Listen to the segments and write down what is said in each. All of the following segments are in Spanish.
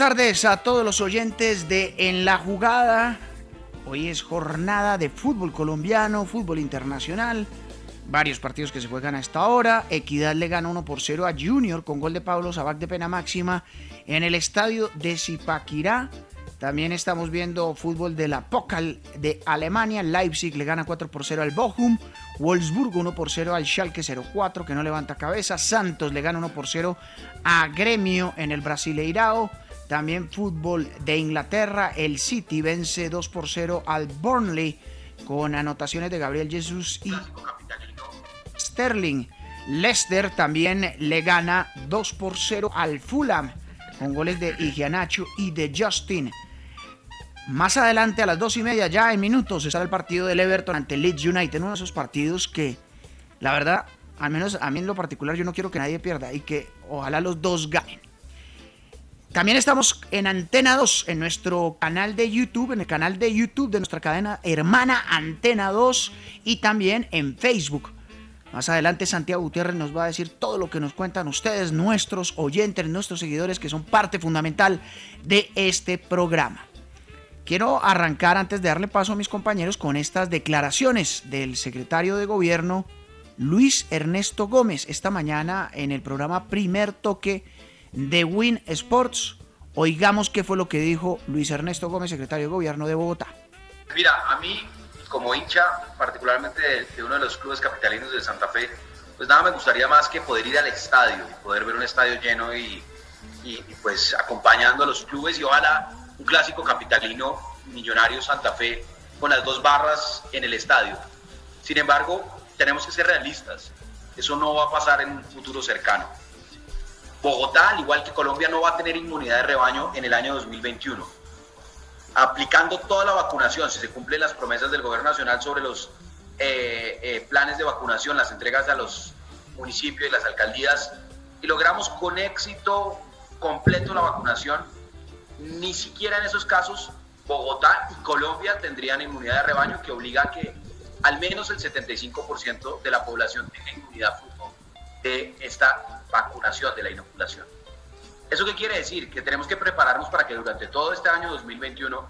Tardes a todos los oyentes de En la Jugada. Hoy es jornada de fútbol colombiano, fútbol internacional. Varios partidos que se juegan a esta hora. Equidad le gana 1 por 0 a Junior con gol de Pablo Sabac de pena máxima en el estadio de Zipaquirá. También estamos viendo fútbol de la Pokal de Alemania. Leipzig le gana 4 por 0 al Bochum. Wolfsburgo 1 por 0 al Schalke 04 que no levanta cabeza. Santos le gana 1 por 0 a Gremio en el Brasileirao. También fútbol de Inglaterra. El City vence 2 por 0 al Burnley con anotaciones de Gabriel Jesús y Sterling. Leicester también le gana 2 por 0 al Fulham con goles de Igianacho y de Justin. Más adelante, a las dos y media, ya en minutos, estará el partido del Everton ante Leeds United. Uno de esos partidos que, la verdad, al menos a mí en lo particular, yo no quiero que nadie pierda y que ojalá los dos ganen. También estamos en Antena 2, en nuestro canal de YouTube, en el canal de YouTube de nuestra cadena hermana Antena 2 y también en Facebook. Más adelante Santiago Gutiérrez nos va a decir todo lo que nos cuentan ustedes, nuestros oyentes, nuestros seguidores, que son parte fundamental de este programa. Quiero arrancar antes de darle paso a mis compañeros con estas declaraciones del secretario de gobierno Luis Ernesto Gómez esta mañana en el programa Primer Toque de Win Sports. Oigamos qué fue lo que dijo Luis Ernesto Gómez, secretario de Gobierno de Bogotá. Mira, a mí como hincha, particularmente de, uno de los clubes capitalinos de Santa Fe, pues nada me gustaría más que poder ir al estadio y poder ver un estadio lleno y, y, pues acompañando a los clubes y ojalá un clásico capitalino millonario Santa Fe con las dos barras en el estadio. Sin embargo, tenemos que ser realistas. Eso no va a pasar en un futuro cercano. Bogotá, al igual que Colombia, no va a tener inmunidad de rebaño en el año 2021. Aplicando toda la vacunación, si se cumplen las promesas del Gobierno Nacional sobre los eh, eh, planes de vacunación, las entregas a los municipios y las alcaldías, y logramos con éxito completo la vacunación, ni siquiera en esos casos Bogotá y Colombia tendrían inmunidad de rebaño que obliga a que al menos el 75% de la población tenga inmunidad de esta vacunación, de la inoculación. ¿Eso qué quiere decir? Que tenemos que prepararnos para que durante todo este año 2021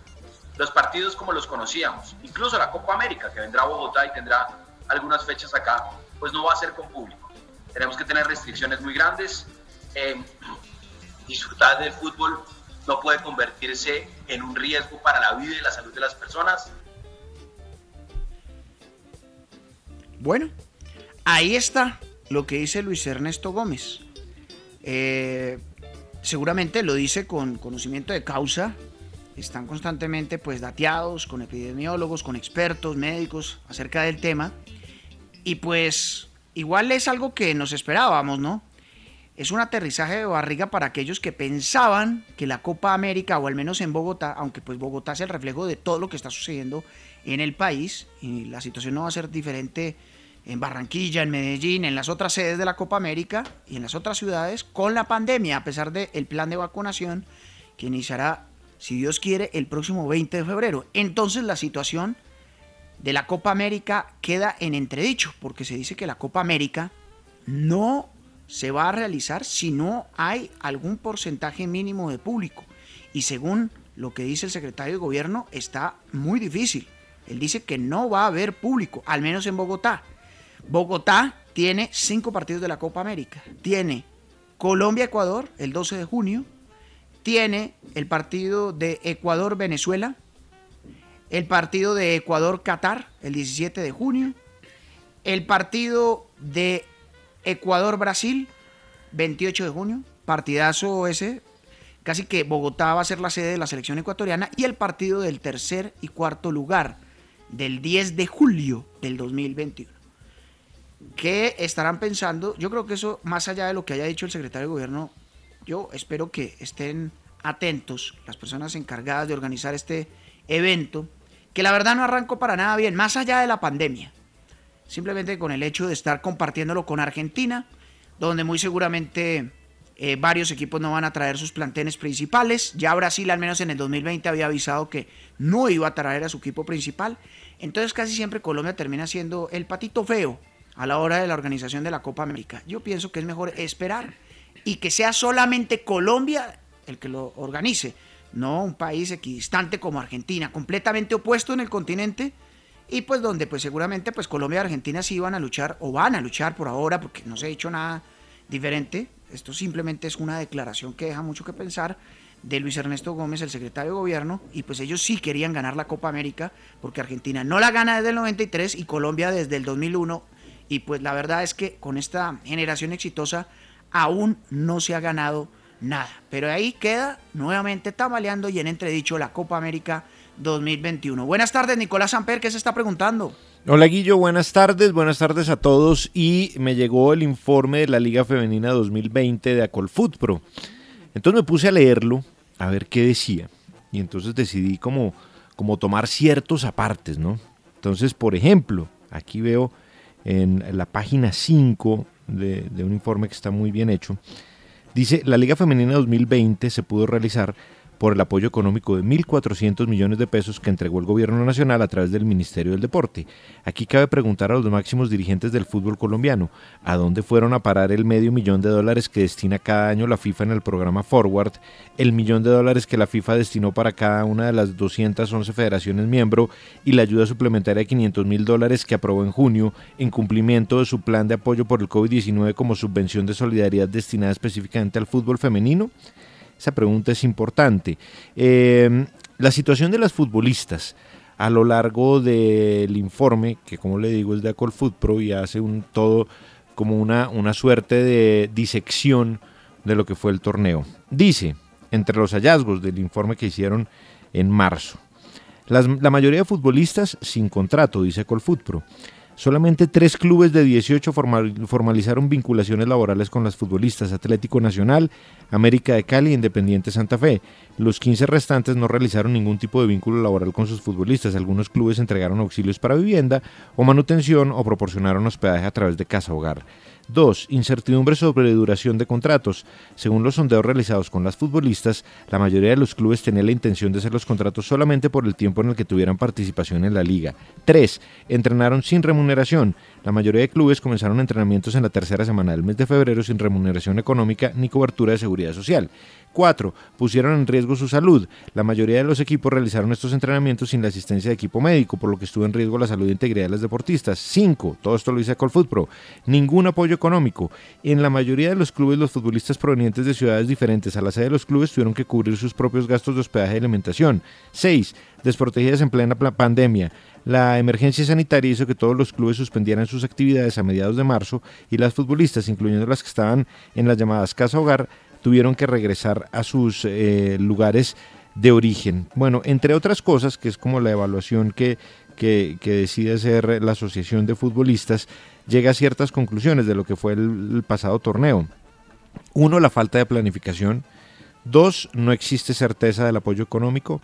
los partidos como los conocíamos, incluso la Copa América que vendrá a Bogotá y tendrá algunas fechas acá, pues no va a ser con público. Tenemos que tener restricciones muy grandes. Eh, disfrutar del fútbol no puede convertirse en un riesgo para la vida y la salud de las personas. Bueno, ahí está lo que dice Luis Ernesto Gómez. Eh, seguramente lo dice con conocimiento de causa. Están constantemente pues dateados con epidemiólogos, con expertos, médicos acerca del tema. Y pues igual es algo que nos esperábamos, ¿no? Es un aterrizaje de barriga para aquellos que pensaban que la Copa América, o al menos en Bogotá, aunque pues Bogotá es el reflejo de todo lo que está sucediendo en el país, y la situación no va a ser diferente en Barranquilla, en Medellín, en las otras sedes de la Copa América y en las otras ciudades con la pandemia, a pesar del plan de vacunación que iniciará, si Dios quiere, el próximo 20 de febrero. Entonces la situación de la Copa América queda en entredicho, porque se dice que la Copa América no se va a realizar si no hay algún porcentaje mínimo de público. Y según lo que dice el secretario de gobierno, está muy difícil. Él dice que no va a haber público, al menos en Bogotá. Bogotá tiene cinco partidos de la Copa América. Tiene Colombia-Ecuador el 12 de junio. Tiene el partido de Ecuador-Venezuela. El partido de Ecuador-Qatar el 17 de junio. El partido de Ecuador-Brasil 28 de junio. Partidazo ese. Casi que Bogotá va a ser la sede de la selección ecuatoriana. Y el partido del tercer y cuarto lugar del 10 de julio del 2021. ¿Qué estarán pensando? Yo creo que eso, más allá de lo que haya dicho el secretario de gobierno, yo espero que estén atentos las personas encargadas de organizar este evento, que la verdad no arrancó para nada bien, más allá de la pandemia. Simplemente con el hecho de estar compartiéndolo con Argentina, donde muy seguramente eh, varios equipos no van a traer sus planteles principales. Ya Brasil, al menos en el 2020, había avisado que no iba a traer a su equipo principal. Entonces casi siempre Colombia termina siendo el patito feo a la hora de la organización de la Copa América. Yo pienso que es mejor esperar y que sea solamente Colombia el que lo organice, no un país equidistante como Argentina, completamente opuesto en el continente y pues donde pues seguramente pues Colombia y Argentina sí van a luchar o van a luchar por ahora porque no se ha dicho nada diferente. Esto simplemente es una declaración que deja mucho que pensar de Luis Ernesto Gómez, el secretario de gobierno, y pues ellos sí querían ganar la Copa América porque Argentina no la gana desde el 93 y Colombia desde el 2001 y pues la verdad es que con esta generación exitosa aún no se ha ganado nada. Pero ahí queda nuevamente tambaleando y en entredicho la Copa América 2021. Buenas tardes, Nicolás Samper, ¿qué se está preguntando? Hola Guillo, buenas tardes, buenas tardes a todos y me llegó el informe de la Liga Femenina 2020 de Acolfoot Pro. Entonces me puse a leerlo, a ver qué decía y entonces decidí como, como tomar ciertos apartes, ¿no? Entonces, por ejemplo, aquí veo en la página 5 de, de, un informe que está muy bien hecho. Dice, la Liga Femenina 2020 se pudo realizar por el apoyo económico de 1.400 millones de pesos que entregó el gobierno nacional a través del Ministerio del Deporte. Aquí cabe preguntar a los máximos dirigentes del fútbol colombiano, ¿a dónde fueron a parar el medio millón de dólares que destina cada año la FIFA en el programa Forward, el millón de dólares que la FIFA destinó para cada una de las 211 federaciones miembro y la ayuda suplementaria de 500 mil dólares que aprobó en junio en cumplimiento de su plan de apoyo por el COVID-19 como subvención de solidaridad destinada específicamente al fútbol femenino? Esa pregunta es importante. Eh, la situación de las futbolistas a lo largo del informe, que como le digo es de Acol Pro y hace un todo como una, una suerte de disección de lo que fue el torneo. Dice, entre los hallazgos del informe que hicieron en marzo, la mayoría de futbolistas sin contrato, dice Colfoot Pro. Solamente tres clubes de 18 formalizaron vinculaciones laborales con las futbolistas Atlético Nacional, América de Cali e Independiente Santa Fe. Los 15 restantes no realizaron ningún tipo de vínculo laboral con sus futbolistas. Algunos clubes entregaron auxilios para vivienda o manutención o proporcionaron hospedaje a través de casa hogar. Dos, incertidumbre sobre duración de contratos. Según los sondeos realizados con las futbolistas, la mayoría de los clubes tenía la intención de hacer los contratos solamente por el tiempo en el que tuvieran participación en la liga. Tres, entrenaron sin remuneración. La mayoría de clubes comenzaron entrenamientos en la tercera semana del mes de febrero sin remuneración económica ni cobertura de seguridad social. 4. Pusieron en riesgo su salud. La mayoría de los equipos realizaron estos entrenamientos sin la asistencia de equipo médico, por lo que estuvo en riesgo la salud e integridad de los deportistas. 5. Todo esto lo dice Colfoot Pro. Ningún apoyo económico. En la mayoría de los clubes, los futbolistas provenientes de ciudades diferentes a la sede de los clubes tuvieron que cubrir sus propios gastos de hospedaje y alimentación. 6. Desprotegidas en plena pandemia. La emergencia sanitaria hizo que todos los clubes suspendieran sus actividades a mediados de marzo y las futbolistas, incluyendo las que estaban en las llamadas casa hogar, tuvieron que regresar a sus eh, lugares de origen. Bueno, entre otras cosas, que es como la evaluación que, que, decide hacer la Asociación de Futbolistas, llega a ciertas conclusiones de lo que fue el, pasado torneo. Uno, la falta de planificación. Dos, no existe certeza del apoyo económico.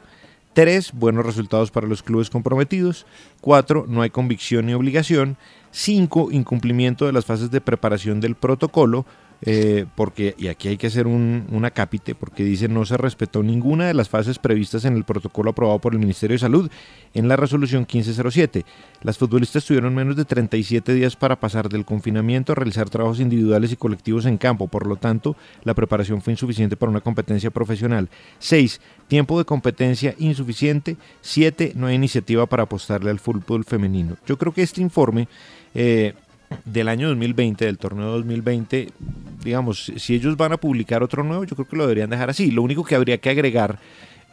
Tres, buenos resultados para los clubes comprometidos. Cuatro, no hay convicción ni obligación. Cinco, incumplimiento de las fases de preparación del protocolo. Eh, porque, y aquí hay que hacer un, un, acápite, porque dice no se respetó ninguna de las fases previstas en el protocolo aprobado por el Ministerio de Salud en la resolución 1507. Las futbolistas tuvieron menos de 37 días para pasar del confinamiento a realizar trabajos individuales y colectivos en campo, por lo tanto, la preparación fue insuficiente para una competencia profesional. 6. Tiempo de competencia insuficiente. 7. No hay iniciativa para apostarle al fútbol femenino. Yo creo que este informe... Eh, del año 2020, del torneo 2020, digamos, si ellos van a publicar otro nuevo, yo creo que lo deberían dejar así. Lo único que habría que agregar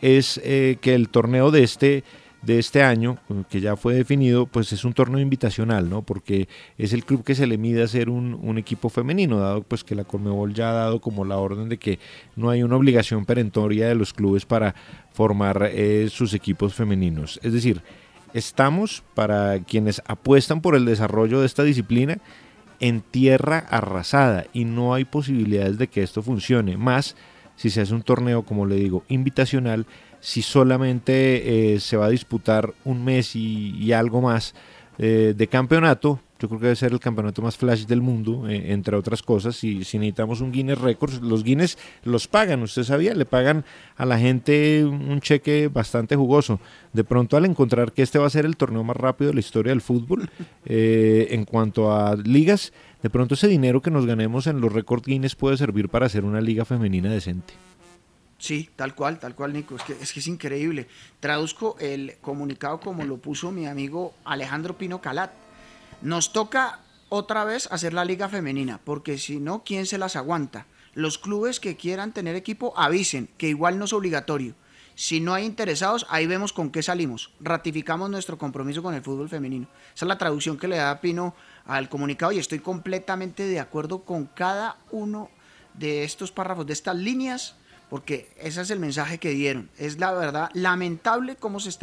es eh, que el torneo de este de este año, que ya fue definido, pues es un torneo invitacional, ¿no? Porque es el club que se le mide a ser un, equipo femenino, dado pues que la Conmebol ya ha dado como la orden de que no hay una obligación perentoria de los clubes para formar eh, sus equipos femeninos. Es decir, Estamos, para quienes apuestan por el desarrollo de esta disciplina, en tierra arrasada y no hay posibilidades de que esto funcione. Más si se hace un torneo, como le digo, invitacional, si solamente eh, se va a disputar un mes y, algo más eh, de campeonato, yo creo que debe ser el campeonato más flash del mundo, eh, entre otras cosas. Y si necesitamos un Guinness Records, los Guinness los pagan, usted sabía, le pagan a la gente un cheque bastante jugoso. De pronto, al encontrar que este va a ser el torneo más rápido de la historia del fútbol, eh, en cuanto a ligas, de pronto ese dinero que nos ganemos en los Record Guinness puede servir para hacer una liga femenina decente. Sí, tal cual, tal cual, Nico. Es que, es que es increíble. Traduzco el comunicado como lo puso mi amigo Alejandro Pino Calat nos toca otra vez hacer la liga femenina, porque si no, ¿quién se las aguanta? Los clubes que quieran tener equipo avisen, que igual no es obligatorio. Si no hay interesados, ahí vemos con qué salimos. Ratificamos nuestro compromiso con el fútbol femenino. Esa es la traducción que le da Pino al comunicado y estoy completamente de acuerdo con cada uno de estos párrafos, de estas líneas, porque ese es el mensaje que dieron. Es la verdad lamentable cómo se está...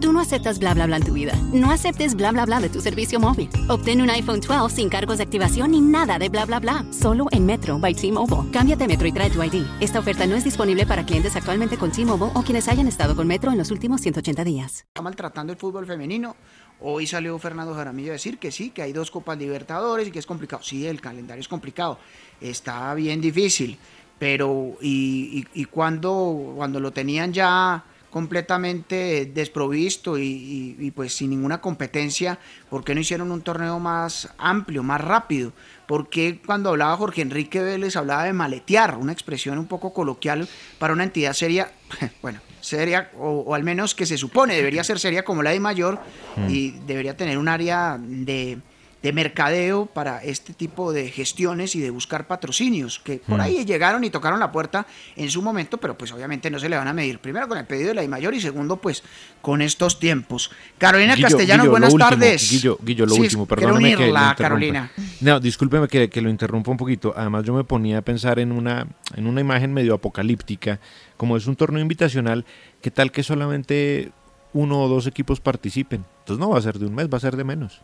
Tú no aceptas bla bla bla en tu vida. No aceptes bla bla bla de tu servicio móvil. Obtén un iPhone 12 sin cargos de activación ni nada de bla bla bla. Solo en Metro by T-Mobile. Cámbiate Metro y trae tu ID. Esta oferta no es disponible para clientes actualmente con T-Mobile o quienes hayan estado con Metro en los últimos 180 días. Está maltratando el fútbol femenino. Hoy salió Fernando Jaramillo a decir que sí, que hay dos Copas Libertadores y que es complicado. Sí, el calendario es complicado. Está bien difícil. Pero, ¿y, y, y cuando, cuando lo tenían ya completamente desprovisto y, pues sin ninguna competencia, ¿por qué no hicieron un torneo más amplio, más rápido? ¿Por qué cuando hablaba Jorge Enrique Vélez hablaba de maletear, una expresión un poco coloquial para una entidad seria, bueno, seria, o, al menos que se supone debería ser seria como la de Mayor mm. y debería tener un área de de mercadeo para este tipo de gestiones y de buscar patrocinios, que por Mm. ahí llegaron y tocaron la puerta en su momento, pero pues obviamente no se le van a medir. Primero con el pedido de la I mayor y segundo pues con estos tiempos. Carolina Guillo, Castellanos, Guillo, buenas último, tardes. Guillo, Guillo, lo Sí, último, quiero perdóneme que lo. Carolina. No, discúlpeme que, que lo interrumpa un poquito. Además, yo me ponía a pensar en una, en una imagen medio apocalíptica. Como es un torneo invitacional, ¿qué tal que solamente uno o dos equipos participen? Entonces no va a ser de un mes, va a ser de menos.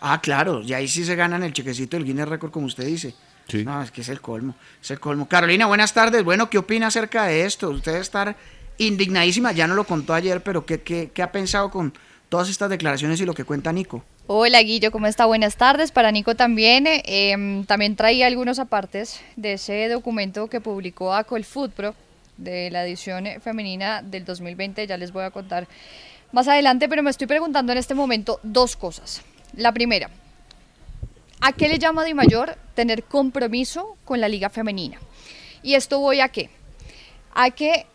Ah, claro, y ahí sí se ganan el chequecito del Guinness Record, como usted dice. Sí. No, es que es el colmo, es el colmo. Carolina, buenas tardes. Bueno, ¿qué opina acerca de esto? Usted debe estar indignadísima, ya no lo contó ayer, pero ¿qué, qué, qué ha pensado con todas estas declaraciones y lo que cuenta Nico? Hola Guillo, ¿cómo está? Buenas tardes. Para Nico también. eh, em, también traía algunos apartes de ese documento que publicó Acol Food Pro de la edición femenina del 2020. Ya les voy a contar más adelante, pero me estoy preguntando en este momento dos cosas. La primera, ¿a qué le llama Di Mayor tener compromiso con la liga femenina? Y esto voy a qué? A que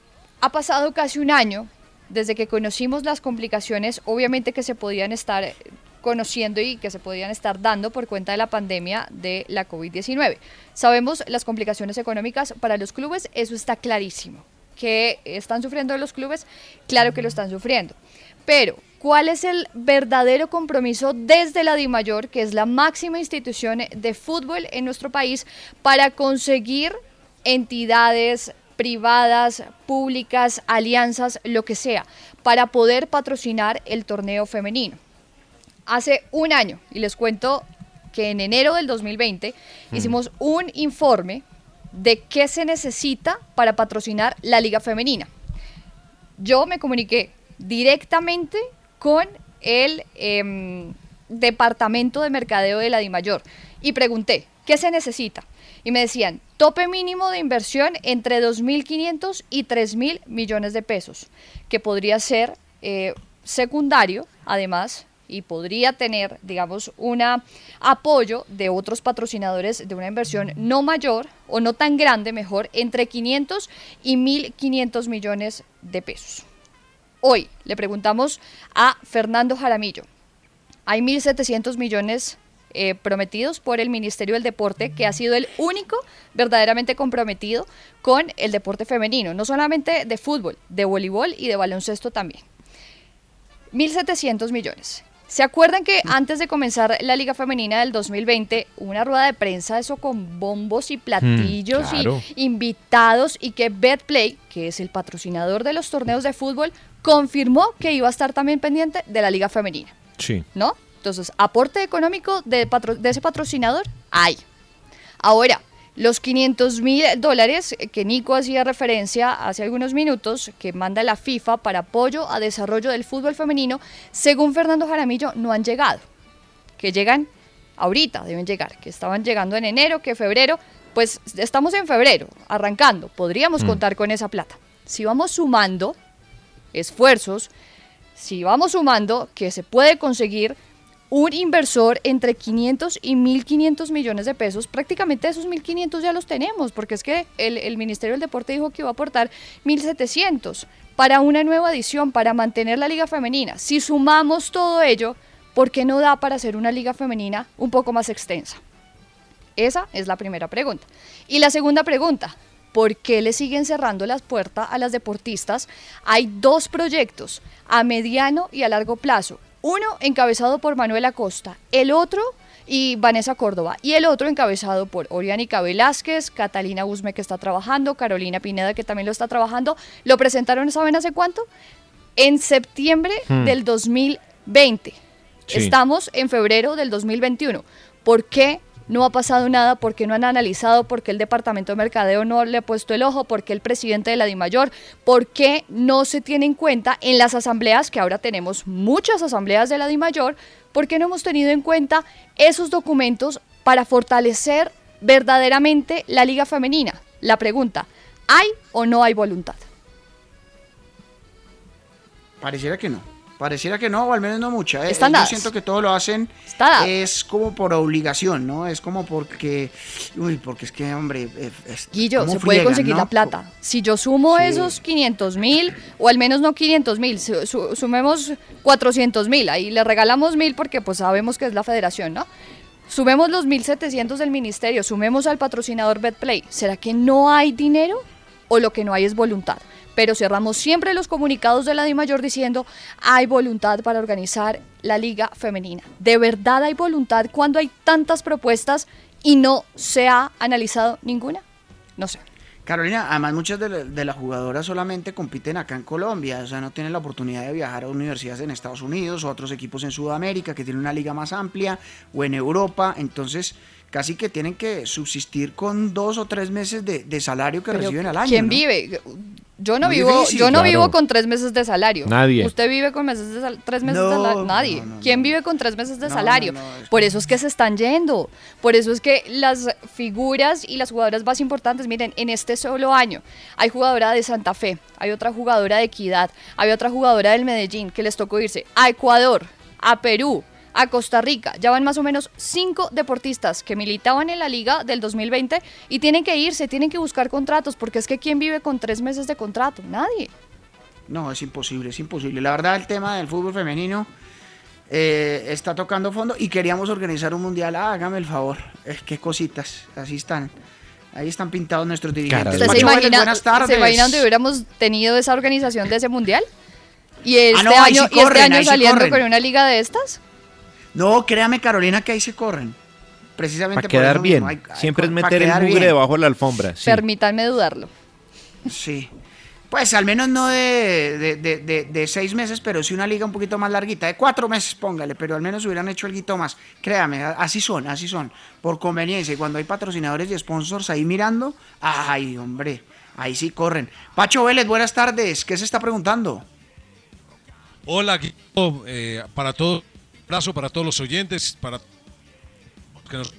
ha pasado casi un año desde que conocimos las complicaciones, obviamente que se podían estar conociendo y que se podían estar dando por cuenta de la pandemia de la COVID-19. Sabemos las complicaciones económicas para los clubes, eso está clarísimo. Que están sufriendo los clubes, claro que lo están sufriendo. Pero, ¿cuál es el verdadero compromiso desde la DIMAYOR, que es la máxima institución de fútbol en nuestro país, para conseguir entidades privadas, públicas, alianzas, lo que sea, para poder patrocinar el torneo femenino? Hace un año, y les cuento que en enero del 2020 hicimos un informe de qué se necesita para patrocinar la liga femenina. Yo me comuniqué directamente con el em, departamento de mercadeo de la DIMAYOR y pregunté, ¿qué se necesita? Y me decían, tope mínimo de inversión entre 2.500 y 3.000 millones de pesos, que podría ser eh, secundario, además, y podría tener, digamos, un apoyo de otros patrocinadores de una inversión no mayor o no tan grande, mejor, entre 500 y 1.500 millones de pesos. Hoy le preguntamos a Fernando Jaramillo. Hay 1.700 millones eh, prometidos por el Ministerio del Deporte, que ha sido el único verdaderamente comprometido con el deporte femenino, no solamente de fútbol, de voleibol y de baloncesto también. 1.700 millones. ¿Se acuerdan que antes de comenzar la Liga Femenina del 2020, hubo una rueda de prensa, eso con bombos y platillos claro. y invitados, y que BetPlay, que es el patrocinador de los torneos de fútbol, confirmó que iba a estar también pendiente de la Liga Femenina? Sí. ¿no? Entonces, aporte económico de, patro- de ese patrocinador, hay. Ahora, los 500 mil dólares que Nico hacía referencia hace algunos minutos, que manda la FIFA para apoyo a desarrollo del fútbol femenino, según Fernando Jaramillo, no han llegado. Que llegan ahorita, deben llegar, que estaban llegando en enero, que febrero, pues estamos en febrero, arrancando, podríamos Mm. contar con esa plata. Si vamos sumando esfuerzos, si vamos sumando que se puede conseguir un inversor entre 500 y 1.500 millones de pesos, prácticamente esos 1.500 ya los tenemos, porque es que el, el Ministerio del Deporte dijo que iba a aportar 1.700 para una nueva edición, para mantener la liga femenina. Si sumamos todo ello, ¿por qué no da para hacer una liga femenina un poco más extensa? Esa es la primera pregunta. Y la segunda pregunta, ¿por qué le siguen cerrando las puertas a las deportistas? Hay dos proyectos, a mediano y a largo plazo. Uno encabezado por Manuel Acosta, el otro y Vanessa Córdoba, y el otro encabezado por Oriánica Velázquez, Catalina Usme que está trabajando, Carolina Pineda que también lo está trabajando. Lo presentaron, ¿saben hace cuánto? En septiembre Hmm. del 2020. Sí. Estamos en febrero del 2021. ¿Por qué no ha pasado nada? ¿Por qué no han analizado? ¿Por qué el Departamento de Mercadeo no le ha puesto el ojo? ¿Por qué el presidente de la DIMAYOR? ¿Por qué no se tiene en cuenta en las asambleas, que ahora tenemos muchas asambleas de la DIMAYOR, por qué no hemos tenido en cuenta esos documentos para fortalecer verdaderamente la liga femenina? La pregunta, ¿hay o no hay voluntad? Pareciera que no. Pareciera que no, o al menos no mucha. ¿eh? Están Yo siento que todo lo hacen es como por obligación, ¿no? Es como porque, uy, porque es que, hombre, eh, es- Guillo, ¿cómo se puede conseguir no? la plata. Si yo sumo Sí. esos 500 mil, o al menos no 500 mil, su- su- sumemos 400 mil, ahí le regalamos mil porque pues sabemos que es la federación, ¿no? Sumemos los 1.700 del ministerio, sumemos al patrocinador BetPlay. ¿Será que no hay dinero o lo que no hay es voluntad? Pero cerramos siempre los comunicados de la DIMAYOR diciendo hay voluntad para organizar la liga femenina. ¿De verdad hay voluntad cuando hay tantas propuestas y no se ha analizado ninguna? No sé. Carolina, además muchas de, de las jugadoras solamente compiten acá en Colombia, o sea, no tienen la oportunidad de viajar a universidades en Estados Unidos o otros equipos en Sudamérica que tienen una liga más amplia o en Europa, entonces casi que tienen que subsistir con dos o tres meses de, de salario que Pero, reciben al año. ¿Quién ¿no? vive? Yo no Muy vivo, difícil. yo no Claro. vivo con tres meses de salario. Nadie. ¿Usted vive con meses de sal- tres meses de salario? Nadie. no, no, ¿Quién no. vive con tres meses de No, salario? no, no, es Por eso es que se están yendo. Por eso es que las figuras y las jugadoras más importantes, miren, en este solo año hay jugadora de Santa Fe, hay otra jugadora de Equidad, hay otra jugadora del Medellín que les tocó irse a Ecuador, a Perú, a Costa Rica. Ya van más o menos cinco deportistas que militaban en la liga del 2020 y tienen que irse, tienen que buscar contratos, porque es que ¿quién vive con tres meses de contrato? Nadie. No, es imposible, es imposible. La verdad, el tema del fútbol femenino eh, está tocando fondo y queríamos organizar un mundial. Ah, hágame el favor. Es que cositas, así están. Ahí están pintados nuestros dirigentes. Caray. ¿Usted se Pacho Vélez, imagina, buenas tardes. ¿Se imagina donde hubiéramos tenido esa organización de ese mundial? ¿Y este Ah, no, ahí año, sí y este año sí saliendo con una liga de estas? No, créame, Carolina, que ahí se corren. Precisamente Para por quedar eso bien. mismo, hay- hay Siempre es meter el mugre debajo de la alfombra. sí. Permítanme dudarlo. Sí. Pues al menos no de, de, de- de- de seis meses, pero sí una liga un poquito más larguita, de cuatro meses, póngale, pero al menos hubieran hecho algo más. Créame, así son, así son, por conveniencia. Y cuando hay patrocinadores y sponsors ahí mirando, ay, hombre, ahí sí corren. Pacho Vélez, buenas tardes, ¿qué se está preguntando? Hola, eh, para todos, abrazo para todos los oyentes, para que nos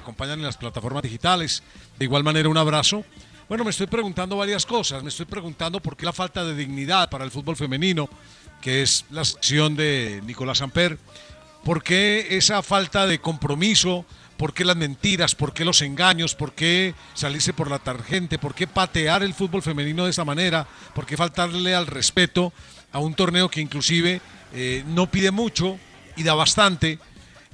acompañan en las plataformas digitales. De igual manera, un abrazo. Bueno, me estoy preguntando varias cosas. Me estoy preguntando por qué la falta de dignidad para el fútbol femenino, que es la sección de Nicolás Amper. ¿Por qué esa falta de compromiso? ¿Por qué las mentiras? ¿Por qué los engaños? ¿Por qué salirse por la tarjente? ¿Por qué patear el fútbol femenino de esa manera? ¿Por qué faltarle al respeto a un torneo que inclusive eh, no pide mucho y da bastante?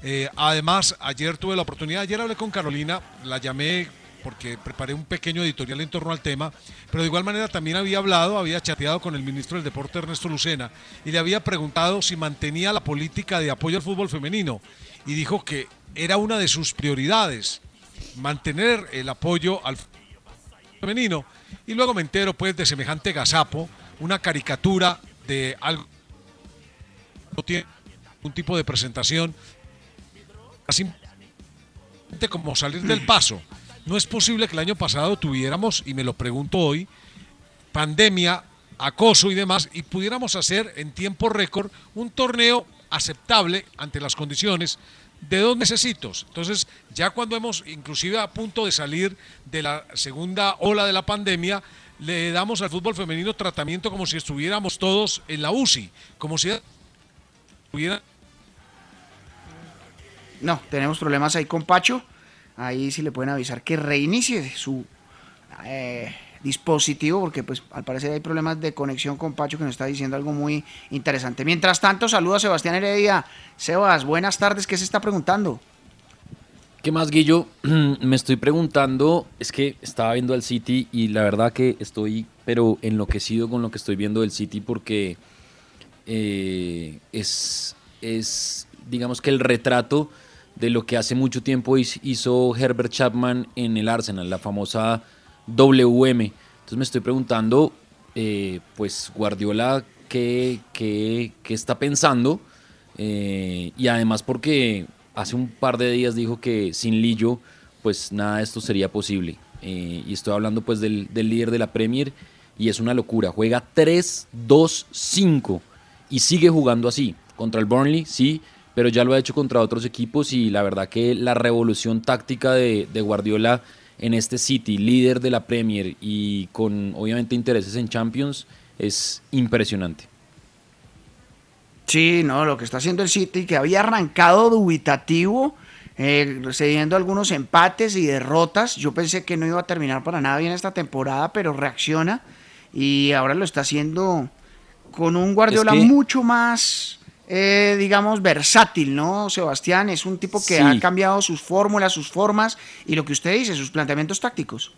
Eh, además, ayer tuve la oportunidad, ayer hablé con Carolina, la llamé porque preparé un pequeño editorial en torno al tema, pero de igual manera también había hablado, había chateado con el ministro del Deporte Ernesto Lucena y le había preguntado si mantenía la política de apoyo al fútbol femenino y dijo que era una de sus prioridades, mantener el apoyo al fútbol femenino y luego me entero pues de semejante gazapo, una caricatura de algo no tiene un tipo de presentación así como salir del paso. No es posible que el año pasado tuviéramos, y me lo pregunto hoy, pandemia, acoso y demás, y pudiéramos hacer en tiempo récord un torneo aceptable ante las condiciones de dos necesitos. Entonces, ya cuando hemos, inclusive a punto de salir de la segunda ola de la pandemia, le damos al fútbol femenino tratamiento como si estuviéramos todos en la UCI, como si No, tenemos problemas ahí con Pacho. Ahí sí le pueden avisar que reinicie su eh, dispositivo, porque pues al parecer hay problemas de conexión con Pacho que nos está diciendo algo muy interesante. Mientras tanto, saludo a Sebastián Heredia. Sebas, buenas tardes, ¿qué se está preguntando? ¿Qué más, Guillo? Me estoy preguntando, es que estaba viendo al City y la verdad que estoy, pero enloquecido con lo que estoy viendo del City porque eh, es, es, digamos que el retrato de lo que hace mucho tiempo hiz- hizo Herbert Chapman en el Arsenal, la famosa WM. Entonces me estoy preguntando, eh, pues Guardiola, ¿qué, qué, qué está pensando? Eh, y además porque hace un par de días dijo que sin Lillo, pues nada de esto sería posible. Y estoy hablando pues del, del líder de la Premier y es una locura. Juega 3-2-5 y sigue jugando así. Contra el Burnley, sí, pero ya lo ha hecho contra otros equipos y la verdad que la revolución táctica de, Guardiola en este City, líder de la Premier y con obviamente intereses en Champions, es impresionante. Sí, no, lo que está haciendo el City, que había arrancado dubitativo, eh, algunos empates y derrotas. Yo pensé que no iba a terminar para nada bien esta temporada, pero reacciona y ahora lo está haciendo con un Guardiola mucho más, eh, digamos, versátil, ¿no? Sebastián es un tipo que ha cambiado sus fórmulas, sus formas y lo que usted dice, sus planteamientos tácticos.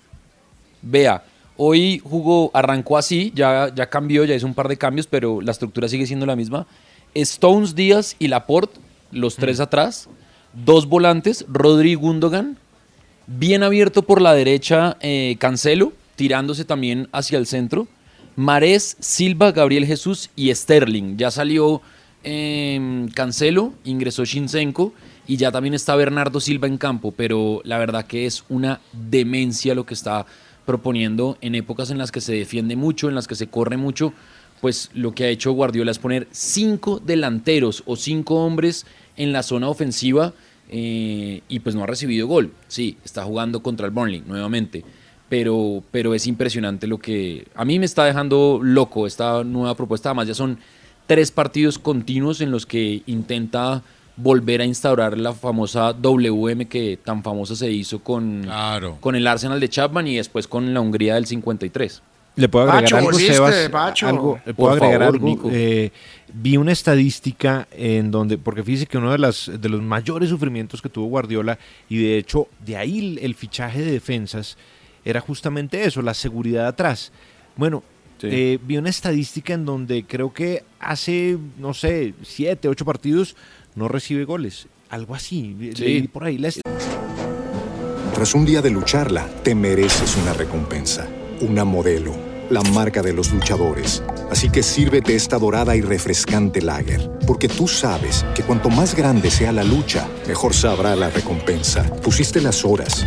Vea, hoy jugó, arrancó así, ya, ya cambió, ya hizo un par de cambios, pero la estructura sigue siendo la misma. Stones, Díaz y Laporte, los tres atrás. Dos volantes, Rodri Gundogan. Bien abierto por la derecha, eh, Cancelo, tirándose también hacia el centro. Marés, Silva, Gabriel Jesús y Sterling. Ya salió em, Cancelo, ingresó Shinsenko y ya también está Bernardo Silva en campo, pero la verdad que es una demencia lo que está proponiendo en épocas en las que se defiende mucho, en las que se corre mucho pues lo que ha hecho Guardiola es poner cinco delanteros o cinco hombres en la zona ofensiva eh, y pues no ha recibido gol. Sí, está jugando contra el Burnley nuevamente, pero, pero es impresionante lo que a mí me está dejando loco esta nueva propuesta. Además ya son tres partidos continuos en los que intenta volver a instaurar la famosa WM que tan famosa se hizo con, con el Arsenal de Chapman y después con la Hungría del 53. Le puedo agregar algo, Sebas. le puedo agregar algo. Eh, vi una estadística en donde, porque fíjese que uno de, las, de los mayores sufrimientos que tuvo Guardiola, y de hecho de ahí el, fichaje de defensas, era justamente eso, la seguridad atrás. Bueno, eh, vi una estadística en donde creo que hace, no sé, siete, ocho partidos no recibe goles. Algo así. Sí. por ahí Tras un día de lucharla, te mereces una recompensa una modelo, la marca de los luchadores. Así que sírvete esta dorada y refrescante lager, porque tú sabes que cuanto más grande sea la lucha, mejor sabrá la recompensa. Pusiste las horas,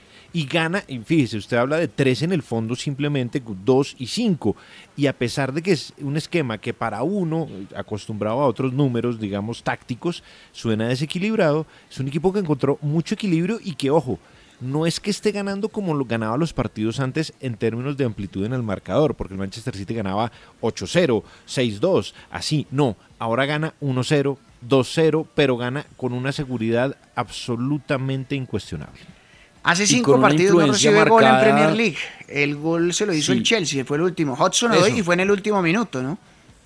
gana, y fíjese, usted habla de tres en el fondo, simplemente dos y cinco. Y a pesar de que es un esquema que para uno, acostumbrado a otros números, digamos, tácticos, suena desequilibrado, es un equipo que encontró mucho equilibrio y que, ojo, no es que esté ganando como lo ganaba los partidos antes en términos de amplitud en el marcador, porque el Manchester City ganaba 8-0, 6-2, así, no, ahora gana 1-0, 2-0, pero gana con una seguridad absolutamente incuestionable. Hace cinco partidos no recibe gol en Premier League. El gol se lo hizo el Chelsea, fue el último. Hudson hoy y fue en el último minuto, ¿no?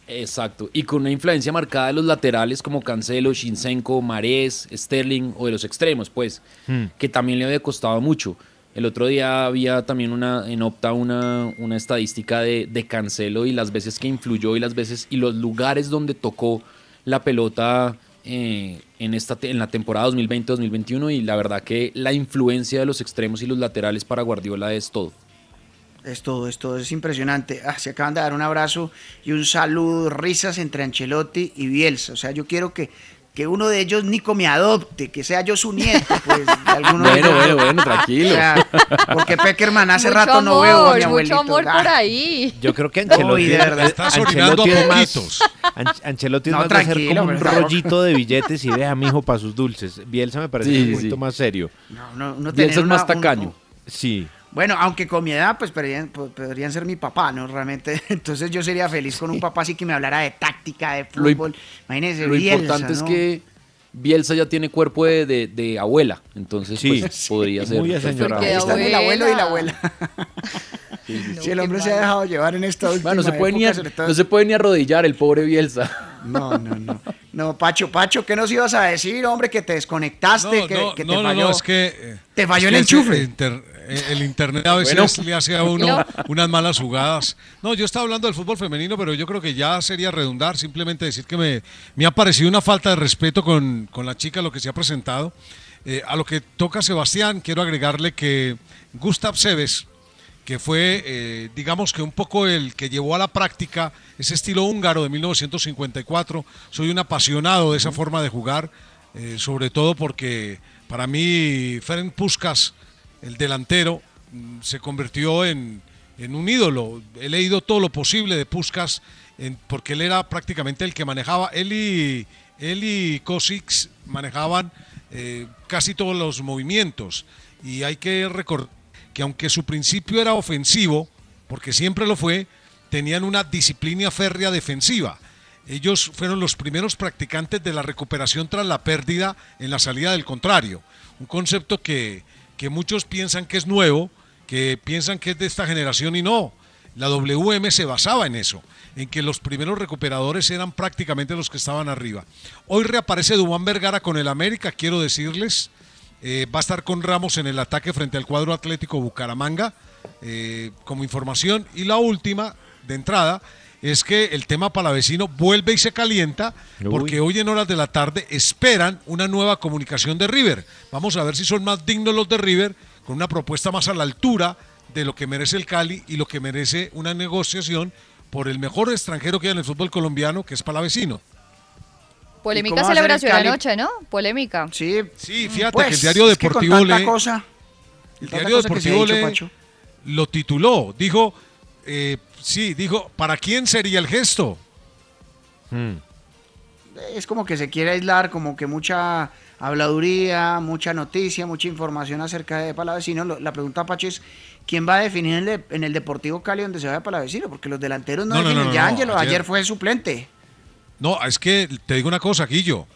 Exacto, y con una influencia marcada de los laterales como Cancelo, Shinsenko, Marés, Sterling o de los extremos, pues, hmm. que también le había costado mucho. El otro día había también una en Opta una, una estadística de, de Cancelo y las veces que influyó y las veces y los lugares donde tocó la pelota eh, en, esta, en la temporada 2020-2021 y la verdad que la influencia de los extremos y los laterales para Guardiola es todo. Es todo, es todo, es impresionante. Ah, se acaban de dar un abrazo y un saludo, risas entre Ancelotti y Bielsa. O sea, yo quiero que que uno de ellos Nico me adopte, que sea yo su nieto, pues. bueno, bueno, bueno, tranquilo. porque Peckerman hace rato no veo a mi abuelito. Mucho amor por ahí. Yo creo que Ancelotti, Estás Ancelotti es más, Ancelotti es más de hacer como un rollito de billetes y deja a mi hijo para sus dulces. Bielsa me parece un poquito más serio. No, no, Bielsa es más tacaño. sí. Bueno, aunque con mi edad, pues podrían, podrían, ser mi papá, ¿no? Realmente. Entonces yo sería feliz con un papá así que me hablara de táctica, de fútbol. Imagínense, Lo importante es que Bielsa ya tiene cuerpo de, abuela, entonces pues, podría ser. Muy. Están el abuelo y la abuela. si el hombre se ha dejado llevar en esta última bueno, no se puede ni no se puede ni arrodillar el pobre Bielsa. No, no, no. No, Pacho, Pacho, ¿qué nos ibas a decir, hombre? Que te desconectaste, que, te falló. No, es que... te falló el enchufe. El internet a veces le hace a uno unas malas jugadas. No, yo estaba hablando del fútbol femenino, pero yo creo que ya sería redundar, simplemente decir que me, me ha parecido una falta de respeto con, con la chica lo que se ha presentado. Eh, a lo que toca Sebastián, quiero agregarle que Gustav Seves, que fue, eh, digamos que un poco el que llevó a la práctica ese estilo húngaro de 1954. Soy un apasionado de esa forma de jugar, eh, sobre todo porque para mí Ferenc Puskas, el delantero, mm, se convirtió en, en, un ídolo. He leído todo lo posible de Puskas porque él era prácticamente el que manejaba, él y, él y manejaban eh, casi todos los movimientos. Y hay que recordar que aunque su principio era ofensivo, porque siempre lo fue, tenían una disciplina férrea defensiva. Ellos fueron los primeros practicantes de la recuperación tras la pérdida en la salida del contrario. Un concepto que, que muchos piensan que es nuevo, que piensan que es de esta generación y no. La WM se basaba en eso en que los primeros recuperadores eran prácticamente los que estaban arriba. Hoy reaparece Dubán Vergara con el América, quiero decirles, eh, va a estar con Ramos en el ataque frente al cuadro Atlético Bucaramanga, eh, como información. Y la última, de entrada, es que el tema palavecino vuelve y se calienta, porque hoy en horas de la tarde esperan una nueva comunicación de River. Vamos a ver si son más dignos los de River, con una propuesta más a la altura de lo que merece el Cali y lo que merece una negociación por el mejor extranjero que hay en el fútbol colombiano, que es Palavecino. Polémica celebración anoche, ¿no? Polémica. Sí, sí fíjate pues, que el diario deportivo le, cosa, el diario deportivo le lo tituló, dijo, eh, sí, dijo, ¿para quién sería el gesto? Hmm. Es como que se quiere aislar, como que mucha habladuría, mucha noticia, mucha información acerca de Palavecino. La pregunta, Pacho, es ¿quién va a definir en el, Deportivo Cali donde se vaya Palavecino? Porque los delanteros no, definen. ya Ángelo ayer, fue suplente. No, es que te digo una cosa, Guillo.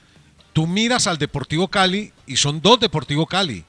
Tú miras al Deportivo Cali y son dos Deportivo Cali.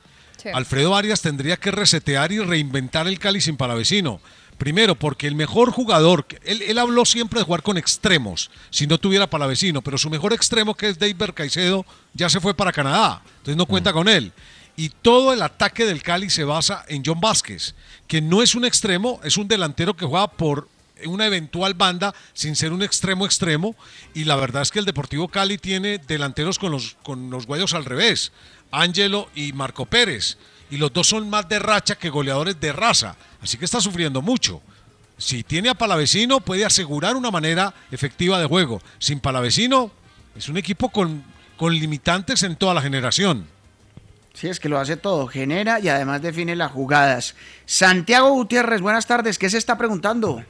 Alfredo Arias tendría que resetear y reinventar el Cali sin Palavecino. Primero, porque el mejor jugador, él, él, habló siempre de jugar con extremos, si no tuviera Palavecino, pero su mejor extremo, que es David Caicedo, ya se fue para Canadá, entonces no cuenta con él. Y todo el ataque del Cali se basa en John Vázquez, que no es un extremo, es un delantero que juega por una eventual banda sin ser un extremo extremo. Y la verdad es que el Deportivo Cali tiene delanteros con los, con los guayos al revés, Ángelo y Marco Pérez y los dos son más de racha que goleadores de raza, así que está sufriendo mucho. Si tiene a Palavecino, puede asegurar una manera efectiva de juego. Sin Palavecino, es un equipo con, con limitantes en toda la generación. Sí, es que lo hace todo, genera y además define las jugadas. Santiago Gutiérrez, buenas tardes, ¿qué se está preguntando?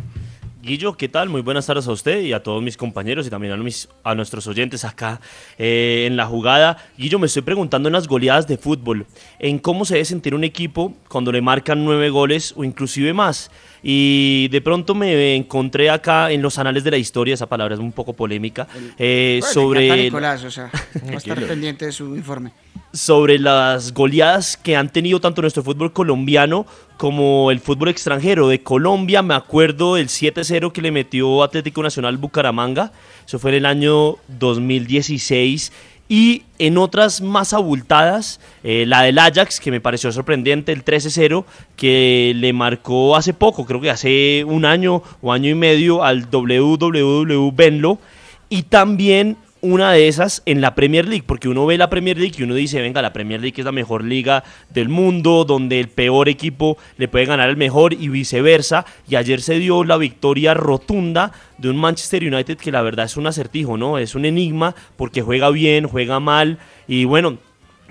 Guillo, ¿qué tal? Muy buenas tardes a usted y a todos mis compañeros y también a, mis, a nuestros oyentes acá eh, en la jugada. Guillo, me estoy preguntando en las goleadas de fútbol, en cómo se debe sentir un equipo cuando le marcan nueve goles o inclusive más. Y de pronto me encontré acá en los anales de la historia, esa palabra es un poco polémica, eh, sobre... Nicolás, o sea, va a estar pendiente de su informe. Sobre las goleadas que han tenido tanto nuestro fútbol colombiano como el fútbol extranjero. De Colombia me acuerdo del 7-0 que le metió Atlético Nacional Bucaramanga, eso fue en el año 2016 y en otras más abultadas, eh, la del Ajax, que me pareció sorprendente, el 13-0, que le marcó hace poco, creo que hace un año o año y medio al WWW Benlo, y también una de esas en la Premier League, porque uno ve la Premier League y uno dice, venga, la Premier League es la mejor liga del mundo, donde el peor equipo le puede ganar al mejor y viceversa, y ayer se dio la victoria rotunda de un Manchester United que la verdad es un acertijo, ¿no? Es un enigma porque juega bien, juega mal, y bueno,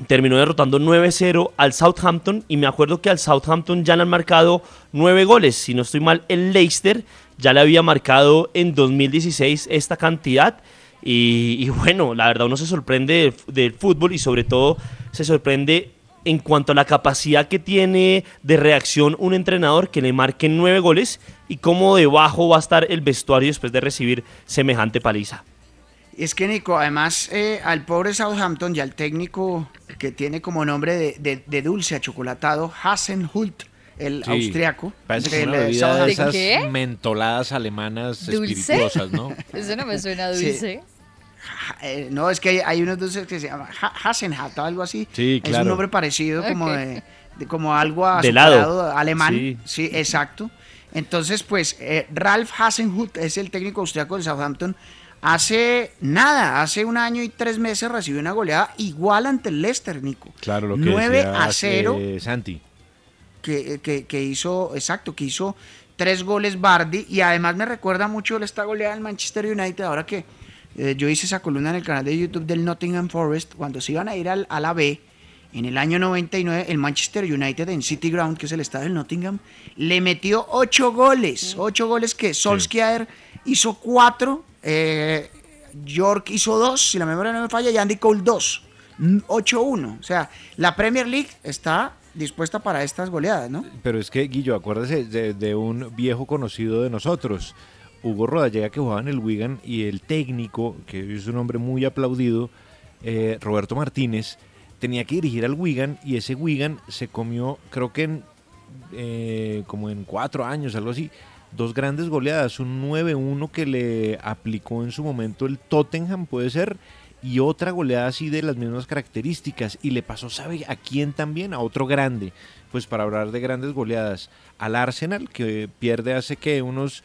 terminó derrotando 9-0 al Southampton y me acuerdo que al Southampton ya le han marcado 9 goles, si no estoy mal, el Leicester ya le había marcado en 2016 esta cantidad y, bueno, la verdad uno se sorprende del, fútbol y sobre todo se sorprende en cuanto a la capacidad que tiene de reacción un entrenador que le marque nueve goles y cómo debajo va a estar el vestuario después de recibir semejante paliza. Es que Nico, además eh, al pobre Southampton y al técnico que tiene como nombre de, dulce achocolatado, Hult el austriaco. Parece que una de esas mentoladas alemanas espirituosas, ¿no? Eso no me suena dulce. Eh, no, es que hay, unos dulces que se llaman Hasenhat o algo así. Sí, claro. Es un nombre parecido como de, de como algo De lado. azucarado alemán. Sí. Sí. exacto. Entonces, pues, eh, Ralf Hasenhut es el técnico austriaco del Southampton. Hace nada, hace un año y tres meses recibió una goleada igual ante el Leicester, Nico. Claro, lo que 9 decía, a 0 eh, Santi. Que, que- que hizo, exacto, que hizo tres goles Bardi y además me recuerda mucho esta goleada del Manchester United, ahora que eh, yo hice esa columna en el canal de YouTube del Nottingham Forest, cuando se iban a ir al, a la B, en el año 99, el Manchester United en City Ground, que es el estadio del Nottingham, le metió ocho goles, ocho goles que Solskjaer hizo cuatro, eh, York hizo dos, si la memoria no me falla, y Andy Cole dos. Mm, 8-1. O sea, la Premier League está dispuesta para estas goleadas, ¿no? Pero es que, Guillo, acuérdese de, un viejo conocido de nosotros, Hugo Rodallega, que jugaba en el Wigan, y el técnico, que es un hombre muy aplaudido, eh, Roberto Martínez, tenía que dirigir al Wigan, y ese Wigan se comió, creo que en, eh, como en cuatro años, algo así, dos grandes goleadas, un 9-1 que le aplicó en su momento el Tottenham, puede ser, y otra goleada así de las mismas características. Y le pasó, ¿sabe a quién también? A otro grande. Pues para hablar de grandes goleadas, al Arsenal, que pierde hace que unos,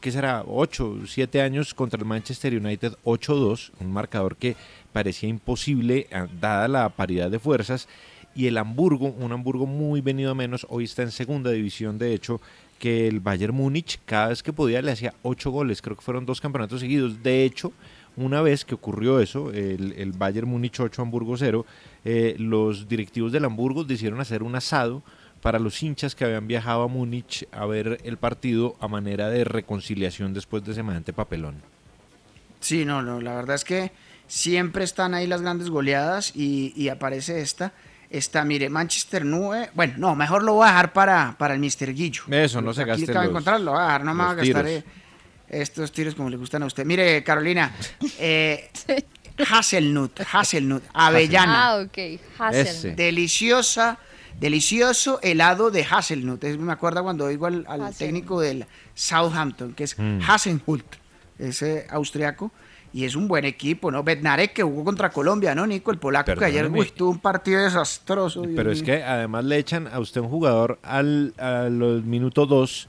¿qué será? 8, 7 años contra el Manchester United 8-2, un marcador que parecía imposible ah, dada la paridad de fuerzas. Y el Hamburgo, un Hamburgo muy venido a menos, hoy está en segunda división, de hecho, que el Bayern Múnich cada vez que podía le hacía 8 goles, creo que fueron dos campeonatos seguidos. De hecho, una vez que ocurrió eso, el, el Bayern Múnich 8, Hamburgo 0, eh, los directivos del Hamburgo decidieron hacer un asado para los hinchas que habían viajado a Múnich a ver el partido a manera de reconciliación después de semejante papelón. Sí, no, no, la verdad es que siempre están ahí las grandes goleadas y, y aparece esta. Esta, mire, Manchester 9. Bueno, no, mejor lo voy a dejar para, para el Mr. Guillo. Eso, no se Aquí gaste acabo de los- encontrar, lo voy a dejar, no me voy a gastar estos tiros como le gustan a usted. Mire, Carolina, eh, Hazelnut, Hazelnut, avellana. Ah, ok. Hazelnut. Deliciosa, delicioso helado de Hazelnut. Es- me acuerdo cuando oigo al, al Hazelnut. técnico del Southampton, que es Mm. Hasenhult, ese austriaco. Y es un buen equipo, ¿no? Bednarek que jugó contra Colombia, ¿no, Nico? El polaco que ayer uy, tuvo un partido desastroso. Dios Pero es mío. que además le echan a usted un jugador al, a los minutos 2.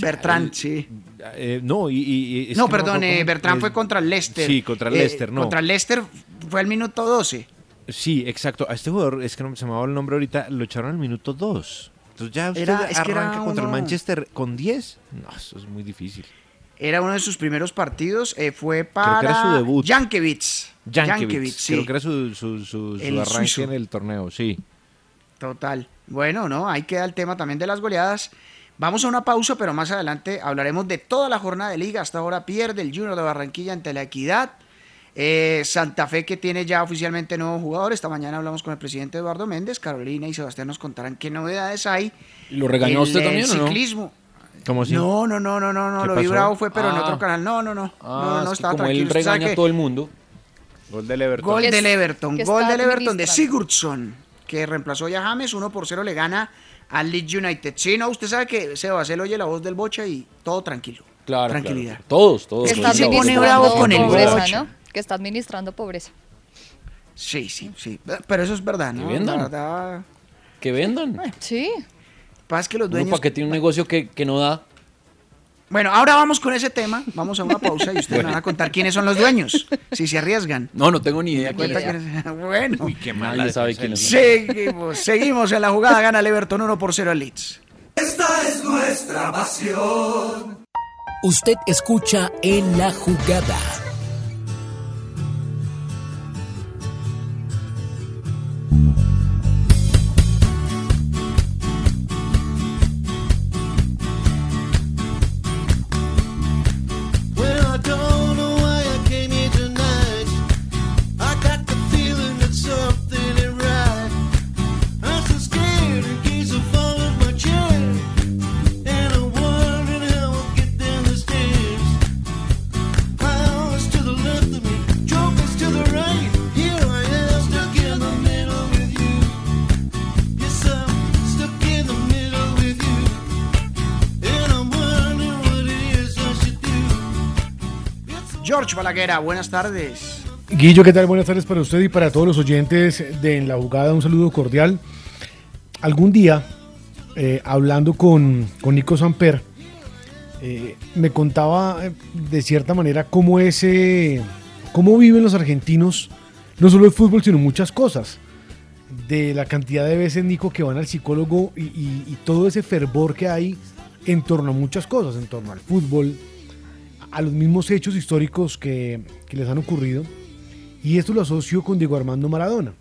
Bertrand, sí. Eh, no, y, no, que perdón, eh, Bertrand fue contra el Leicester. Sí, contra el Eh, Leicester, no. Contra el Leicester fue al minuto 12. Sí, exacto. A este jugador, es que no se me va el nombre ahorita, lo echaron al minuto 2. Entonces ya usted Era- es que era arranca contra el Manchester con 10. No, eso es muy difícil. Era uno de sus primeros partidos. eh, fue Creo para que era su debut. Jankiewicz. Jankiewicz, sí. creo que era su, su, su- arranque suizo. en el torneo, sí. Total. Bueno, no, ahí queda el tema también de las goleadas. Vamos a una pausa, pero más adelante hablaremos de toda la jornada de liga. Hasta ahora pierde el Junior de Barranquilla ante la Equidad. Eh, Santa Fe que tiene ya oficialmente nuevo jugador. Esta mañana hablamos con el presidente Eduardo Méndez. Carolina y Sebastián nos contarán qué novedades hay. ¿Y lo regañó El, usted también o no? ciclismo. ¿Cómo así? No, no, no, no, no, no. ¿Qué Lo vi pasó? bravo fue, pero en Ah. otro canal. No, no, no. Ah, no, no, es que estaba como tranquilo. él regaña a todo el mundo. Gol del Everton. Gol del Everton, gol del Everton de. Sigurdsson, que reemplazó ya a James, 1 por 0 le gana al Leeds United. Sí, no, usted sabe que Sebas, él oye la voz del Bocha y todo tranquilo. Claro, Tranquilidad. claro. Todos, todos. Que está se pone administrando bravo con el pobreza, Bocha. ¿no? Que está administrando pobreza. Sí, sí, sí. Pero eso es verdad, ¿no? Que vendan. Verdad, Que vendan. Sí. pasa que los Uno dueños... para que tiene un negocio que, que no da. Bueno, ahora vamos con ese tema. Vamos a una pausa y ustedes me van a contar quiénes son los dueños, si se arriesgan. No, no tengo ni idea quién es. Bueno, Uy, qué mal. Nadie sabe quién es. seguimos, seguimos en la jugada. Gana el Everton 1 por 0 al Leeds. Esta es nuestra pasión. Usted escucha en la jugada. Balaguera, buenas tardes. Guillo, ¿qué tal? Buenas tardes para usted y para todos los oyentes de En la Jugada. Un saludo cordial. algún día, eh, hablando con, con Nico Samper, eh, me contaba eh, de cierta manera cómo ese, cómo viven los argentinos, no solo el fútbol, sino muchas cosas. De la cantidad de veces, Nico, que van al psicólogo y, y- y todo ese fervor que hay en torno a muchas cosas, en torno al fútbol, a los mismos hechos históricos que, que les han ocurrido. Y esto lo asocio con Diego Armando Maradona.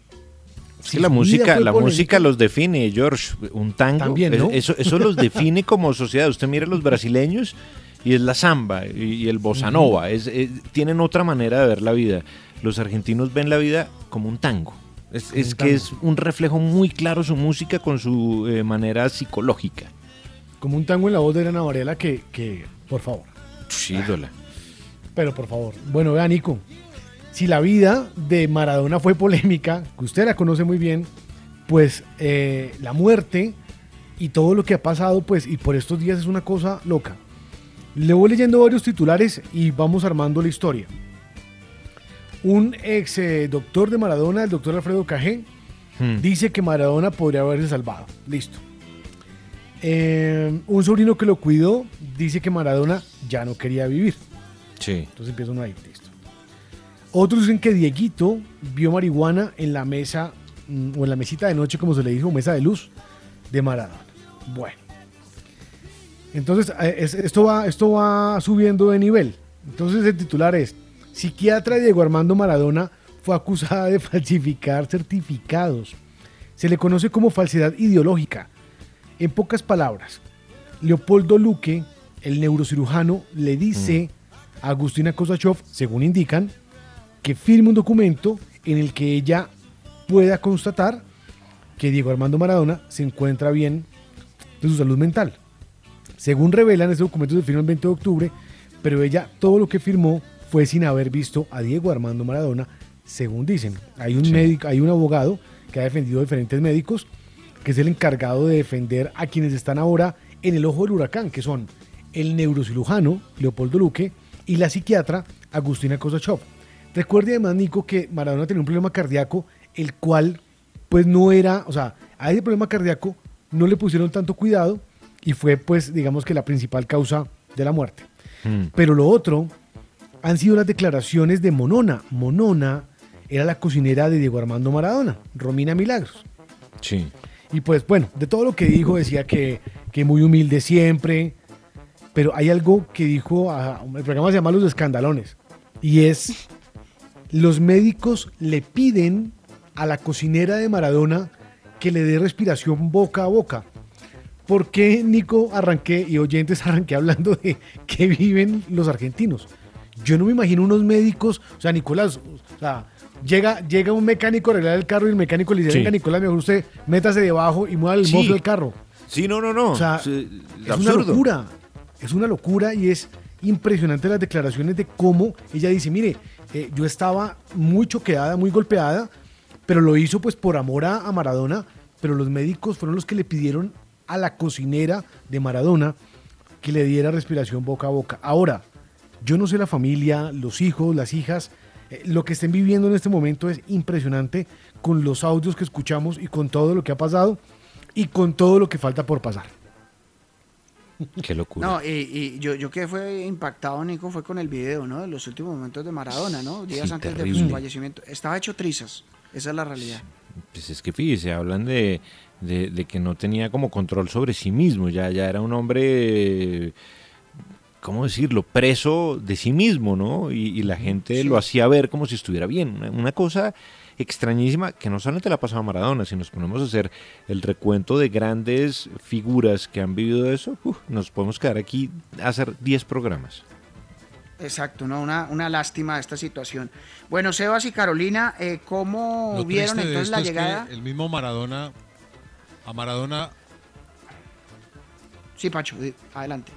Que la música, la música los define, George. Un tango, También, ¿no? eso, eso los define como sociedad. Usted mira a los brasileños y es la samba y, el bossa nova. Es, es- tienen otra manera de ver la vida. Los argentinos ven la vida como un tango. Es, Como es un que tango. es un reflejo muy claro su música con su eh, manera psicológica. Como un tango en la voz de Ana Varela que, que, por favor. Sí, ídola. Pero por favor. Bueno, vea, Nico. Si la vida de Maradona fue polémica, que usted la conoce muy bien, pues eh, la muerte y todo lo que ha pasado, pues, y por estos días es una cosa loca. Le voy leyendo varios titulares y vamos armando la historia. Un ex eh, doctor de Maradona, el doctor Alfredo Cajé, Hmm. dice que Maradona podría haberse salvado. Listo. Eh, un sobrino que lo cuidó dice que Maradona ya no quería vivir. Sí. Entonces empieza uno ahí, listo. Otros dicen que Dieguito vio marihuana en la mesa mm, o en la mesita de noche, como se le dijo, mesa de luz de Maradona. Bueno. Entonces, eh, es- esto va, esto va subiendo de nivel. Entonces el titular es, psiquiatra Diego Armando Maradona fue acusada de falsificar certificados. Se le conoce como falsedad ideológica. En pocas palabras, Leopoldo Luque, el neurocirujano, le dice a Agustina Kosachov, según indican, que firme un documento en el que ella pueda constatar que Diego Armando Maradona se encuentra bien de su salud mental. Según revelan, ese documento se firma el 20 de octubre, pero ella todo lo que firmó fue sin haber visto a Diego Armando Maradona, según dicen. Hay un médico, hay un abogado que ha defendido a diferentes médicos, que es el encargado de defender a quienes están ahora en el ojo del huracán, que son el neurocirujano Leopoldo Luque y la psiquiatra Agustina Kosachov. Recuerde además, Nico, que Maradona tenía un problema cardíaco, el cual pues no era, o sea, a ese problema cardíaco no le pusieron tanto cuidado y fue pues digamos que la principal causa de la muerte. Pero lo otro han sido las declaraciones de Monona. Monona era la cocinera de Diego Armando Maradona, Romina Milagros. Sí. Y pues bueno, de todo lo que dijo decía que, que muy humilde siempre, pero hay algo que dijo, ah, el programa se llama Los Escandalones, y es, los médicos le piden a la cocinera de Maradona que le dé respiración boca a boca. ¿Por qué, Nico, arranqué y oyentes arranqué hablando de que viven los argentinos? Yo no me imagino unos médicos, o sea, Nicolás, o sea, llega, llega un mecánico a arreglar el carro y el mecánico le dice, Sí. venga, Nicolás, mejor usted métase debajo y mueva el Sí. mofle del carro. Sí, no, no, no. O sea, Es, es, una locura. Es una locura y es impresionante las declaraciones de cómo ella dice, mire, eh, yo estaba muy choqueada, muy golpeada, pero lo hizo pues por amor a, a Maradona, pero los médicos fueron los que le pidieron a la cocinera de Maradona que le diera respiración boca a boca. Ahora, yo no sé la familia, los hijos, las hijas, eh, lo que estén viviendo en este momento es impresionante con los audios que escuchamos y con todo lo que ha pasado y con todo lo que falta por pasar. Qué locura. No, y, y yo, yo que fue impactado, Nico, fue con el video, ¿no? De los últimos momentos de Maradona, ¿no? Días Sí, antes de su fallecimiento. Estaba hecho trizas. Esa es la realidad. Pues es que fíjese, hablan de, de- de que no tenía como control sobre sí mismo, ya, ya era un hombre, ¿cómo decirlo?, preso de sí mismo, ¿no? Y, y la gente Sí. lo hacía ver como si estuviera bien. Una, una cosa extrañísima que no solamente la pasaba a Maradona, si nos ponemos a hacer el recuento de grandes figuras que han vivido eso, uf, nos podemos quedar aquí a hacer 10 programas. Exacto, ¿no? Una, una lástima esta situación. Bueno, Sebas y Carolina, eh, ¿cómo Lo vieron entonces esto la es llegada? que el mismo Maradona, a Maradona Sí, Pacho, adelante.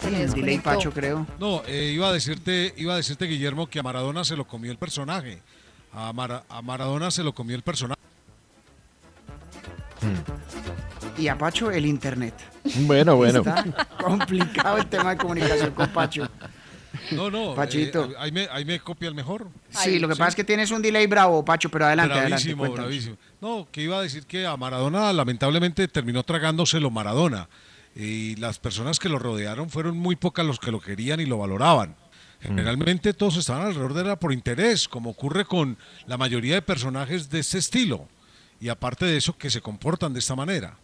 Sí, delay. Pacho, creo. No, eh, iba a decirte, iba a decirte Guillermo que a Maradona se lo comió el personaje. A, Mara- a Maradona se lo comió el personaje. Y a Pacho, el internet. Bueno, bueno. Está complicado el tema de comunicación con Pacho. No, no, Pachito. eh, ahí, me, ahí me copia el mejor. Sí, lo que pasa es que tienes un delay bravo, Pacho, pero adelante. Bravísimo, bravísimo. No, que iba a decir que a Maradona lamentablemente terminó tragándoselo Maradona. Y las personas que lo rodearon fueron muy pocas los que lo querían y lo valoraban. Generalmente todos estaban alrededor de él por interés, como ocurre con la mayoría de personajes de este estilo. Y aparte de eso, que se comportan de esta manera.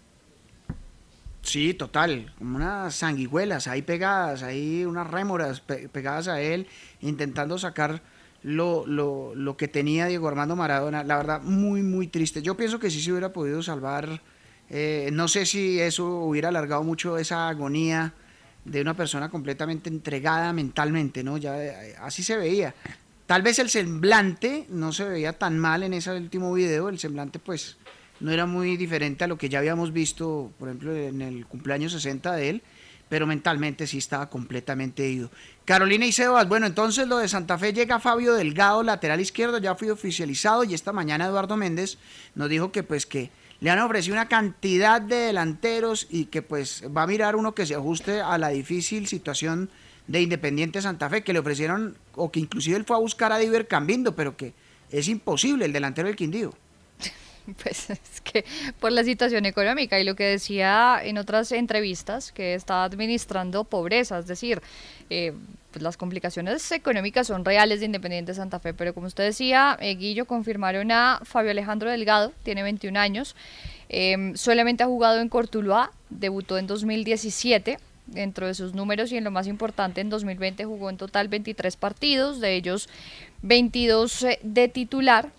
Sí, total, como unas sanguijuelas ahí pegadas, ahí unas rémoras pe- pegadas a él, intentando sacar lo, lo, lo que tenía Diego Armando Maradona. La verdad, muy, muy triste. Yo pienso que sí se hubiera podido salvar. Eh, no sé si eso hubiera alargado mucho esa agonía de una persona completamente entregada mentalmente, ¿no? Ya eh, así se veía. Tal vez el semblante no se veía tan mal en ese último video, el semblante pues no era muy diferente a lo que ya habíamos visto, por ejemplo, en el cumpleaños 60 de él, pero mentalmente sí estaba completamente ido. Carolina y Sebas, bueno, entonces lo de Santa Fe llega Fabio Delgado, lateral izquierdo, ya fue oficializado y esta mañana Eduardo Méndez nos dijo que pues que le han ofrecido una cantidad de delanteros y que pues va a mirar uno que se ajuste a la difícil situación de Independiente Santa Fe, que le ofrecieron, o que inclusive él fue a buscar a Diver Cambindo, pero que es imposible el delantero del Quindío. Pues es que por la situación económica y lo que decía en otras entrevistas, que está administrando pobreza, es decir, eh, pues las complicaciones económicas son reales de Independiente Santa Fe, pero como usted decía, eh, Guillo, confirmaron a Fabio Alejandro Delgado, tiene 21 años, eh, solamente ha jugado en Cortuluá, debutó en 2017, dentro de sus números y en lo más importante en 2020 jugó en total 23 partidos, de ellos 22 eh, de titular,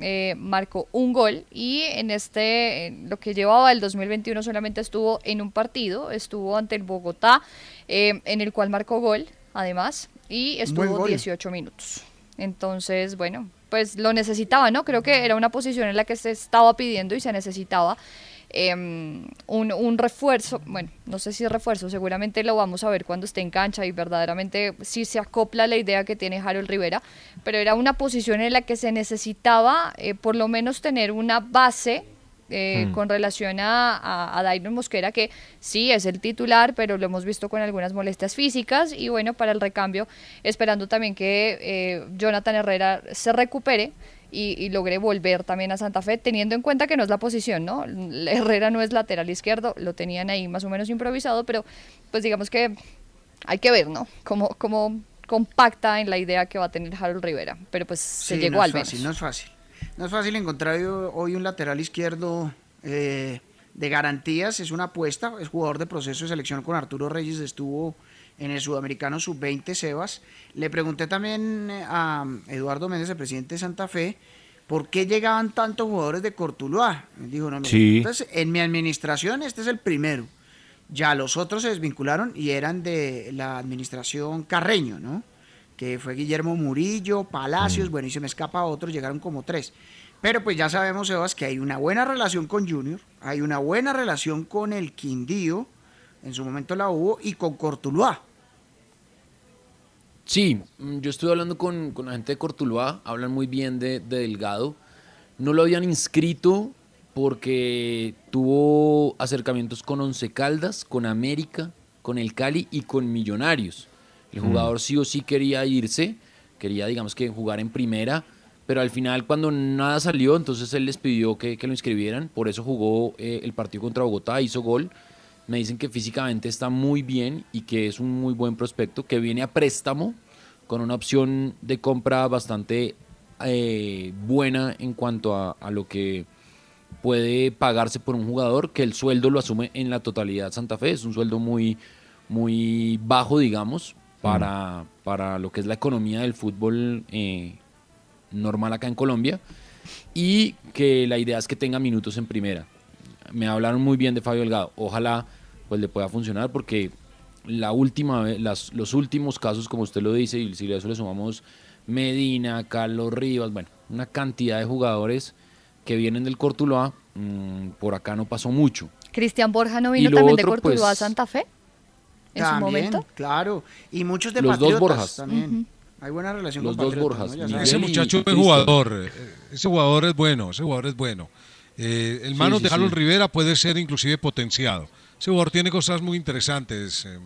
eh, marcó un gol y en este, lo que llevaba el 2021 solamente estuvo en un partido, estuvo ante el Bogotá, eh, en el cual marcó gol, además, y estuvo gol. 18 minutos. Entonces, bueno, pues lo necesitaba, ¿no? Creo que era una posición en la que se estaba pidiendo y se necesitaba eh, un, un refuerzo, bueno, no sé si refuerzo, seguramente lo vamos a ver cuando esté en cancha y verdaderamente si se acopla la idea que tiene Harold Rivera, pero era una posición en la que se necesitaba eh, por lo menos tener una base eh, Mm. con relación a, a, a Dairon Mosquera, que sí es el titular, pero lo hemos visto con algunas molestias físicas y bueno, para el recambio, esperando también que eh, Jonathan Herrera se recupere y, y logre volver también a Santa Fe, teniendo en cuenta que no es la posición, ¿no? Herrera no es lateral izquierdo, lo tenían ahí más o menos improvisado, pero pues digamos que hay que ver, ¿no? Cómo, cómo compacta en la idea que va a tener Harold Rivera, pero pues se llegó no al menos. fácil, no es fácil. No es fácil encontrar hoy- un lateral izquierdo eh, de garantías, es una apuesta, es jugador de proceso de selección con Arturo Reyes, estuvo en el Sudamericano Sub-20 Sebas. Le pregunté también eh, a Eduardo Méndez, el presidente de Santa Fe, ¿por qué llegaban tantos jugadores de Cortuluá? Me dijo, no, Sí. entonces en mi administración este es el primero. Ya los otros se desvincularon y eran de la administración Carreño, ¿no? Que fue Guillermo Murillo, Palacios, bueno, y se me escapa otro, llegaron como tres. Pero pues ya sabemos, Sebas, que hay una buena relación con Junior, hay una buena relación con el Quindío, en su momento la hubo, y con Cortuluá. Sí, mm, yo estuve hablando con, con la gente de Cortuluá, hablan muy bien de, de Delgado. No lo habían inscrito porque tuvo acercamientos con Once Caldas, con América, con el Cali y con Millonarios. El Mm. jugador sí o sí quería irse, quería digamos que jugar en primera, pero al final cuando nada salió, entonces él les pidió que, que lo inscribieran, por eso jugó eh, el partido contra Bogotá, hizo gol. Me dicen que físicamente está muy bien y que es un muy buen prospecto, que viene a préstamo con una opción de compra bastante eh, buena en cuanto a, a lo que puede pagarse por un jugador, que el sueldo lo asume en la totalidad Santa Fe, es un sueldo muy, muy bajo, digamos, para, para lo que es la economía del fútbol eh, normal acá en Colombia, y que la idea es que tenga minutos en primera. Me hablaron muy bien de Fabio Delgado, ojalá pues le pueda funcionar porque la última vez, las, los últimos casos, como usted lo dice, y si a eso le sumamos Medina, Carlos Rivas, bueno, una cantidad de jugadores que vienen del Cortuloa, mm, por acá no pasó mucho. Cristian Borja no vino también de otro, Cortuluá a pues, Santa Fe en su También, momento. claro. Y muchos de Los dos Patriotas Borjas. también. Hay buena relación Los con dos Borjas. Ese muchacho es jugador. eh, Ese jugador es bueno, ese jugador es bueno. Eh, el Sí, sí, de Harold sí. Rivera puede ser inclusive potenciado. Ese jugador tiene cosas muy interesantes. eh,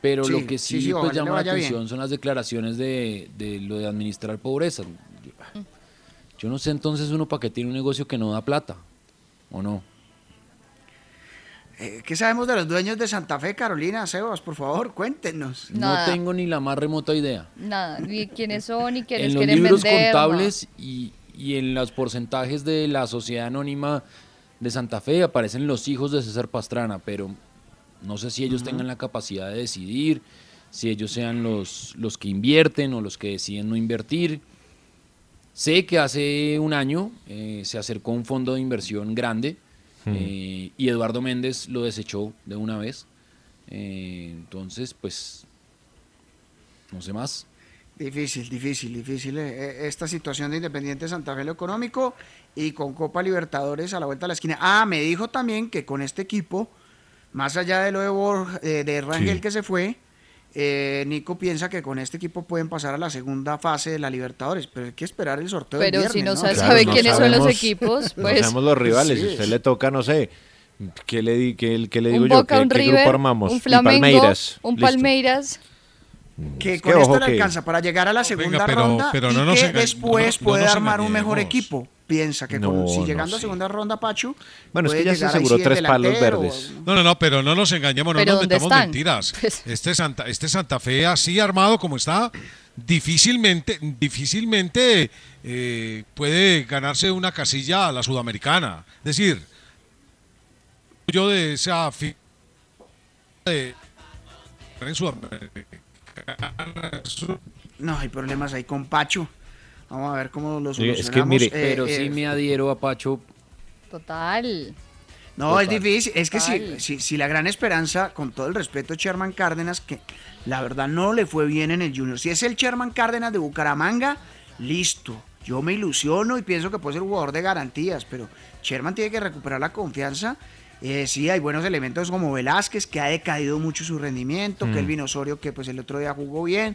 Pero Sí, lo que sí, sí, sí, pues, llama la bien. atención son las declaraciones de, de lo de administrar pobreza. Yo, yo no sé entonces uno para qué tiene un negocio que no da plata, ¿o no? Eh, ¿Qué sabemos de los dueños de Santa Fe, Carolina, Sebas? Por favor, cuéntenos. Nada. No tengo ni la más remota idea. Nada, ni quiénes son, ni quiénes en los quieren libros vender. contables y, y en los porcentajes de la sociedad anónima de Santa Fe aparecen los hijos de César Pastrana, pero no sé si ellos tengan la capacidad de decidir, si ellos sean los, los que invierten o los que deciden no invertir. Sé que hace un año eh, se acercó un fondo de inversión grande Hmm. eh, y Eduardo Méndez lo desechó de una vez. Eh, entonces, pues, no sé más. Difícil, difícil, difícil eh, eh, esta situación de Independiente Santa Fe lo económico y con Copa Libertadores a la vuelta de la esquina. Ah, me dijo también que con este equipo, más allá de lo de, Borja- eh, de Rangel Sí. que se fue, eh, Nico piensa que con este equipo pueden pasar a la segunda fase de la Libertadores, pero hay que esperar el sorteo. del Pero si viernes, no se Claro, sabe no quiénes son los equipos, no pues... sabemos los rivales. Sí. Si a usted le toca, no sé, ¿qué le, di, qué, qué le digo un yo? Boca, ¿Qué, un qué River, grupo armamos? un Flamengo, Palmeiras. un. Palmeiras. Que Es con que esto ojo le que- alcanza para llegar a la segunda pero- ronda pero y no nos que después no- no puede armar un mejor equipo. Piensa que con- No, si no, llegando a segunda ronda, Pachu, Bueno, es que puede ya se aseguró tres palos verdes. No, no, no, pero no nos engañemos, no ¿Pero nos metamos están? mentiras. Pues- Este Santa, este Santa Fe así armado como está, difícilmente, difícilmente eh, puede ganarse una casilla a la sudamericana. Es decir, yo de esa fi- de en Sudamericana, su- No, hay problemas ahí con Pacho. Vamos a ver cómo lo solucionamos. es que mire- Eh, Pero eh, sí me adhiero a Pacho. Total. No, es difícil. Es que si, si, si la gran esperanza, con todo el respeto, Sherman Cárdenas, que la verdad no le fue bien en el Junior. Si es el Sherman Cárdenas de Bucaramanga, listo. Yo me ilusiono y pienso que puede ser un jugador de garantías, pero Sherman tiene que recuperar la confianza. Eh, sí, hay buenos elementos como Velázquez, que ha decaído mucho su rendimiento, Mm. Kelvin Osorio, que pues el otro día jugó bien.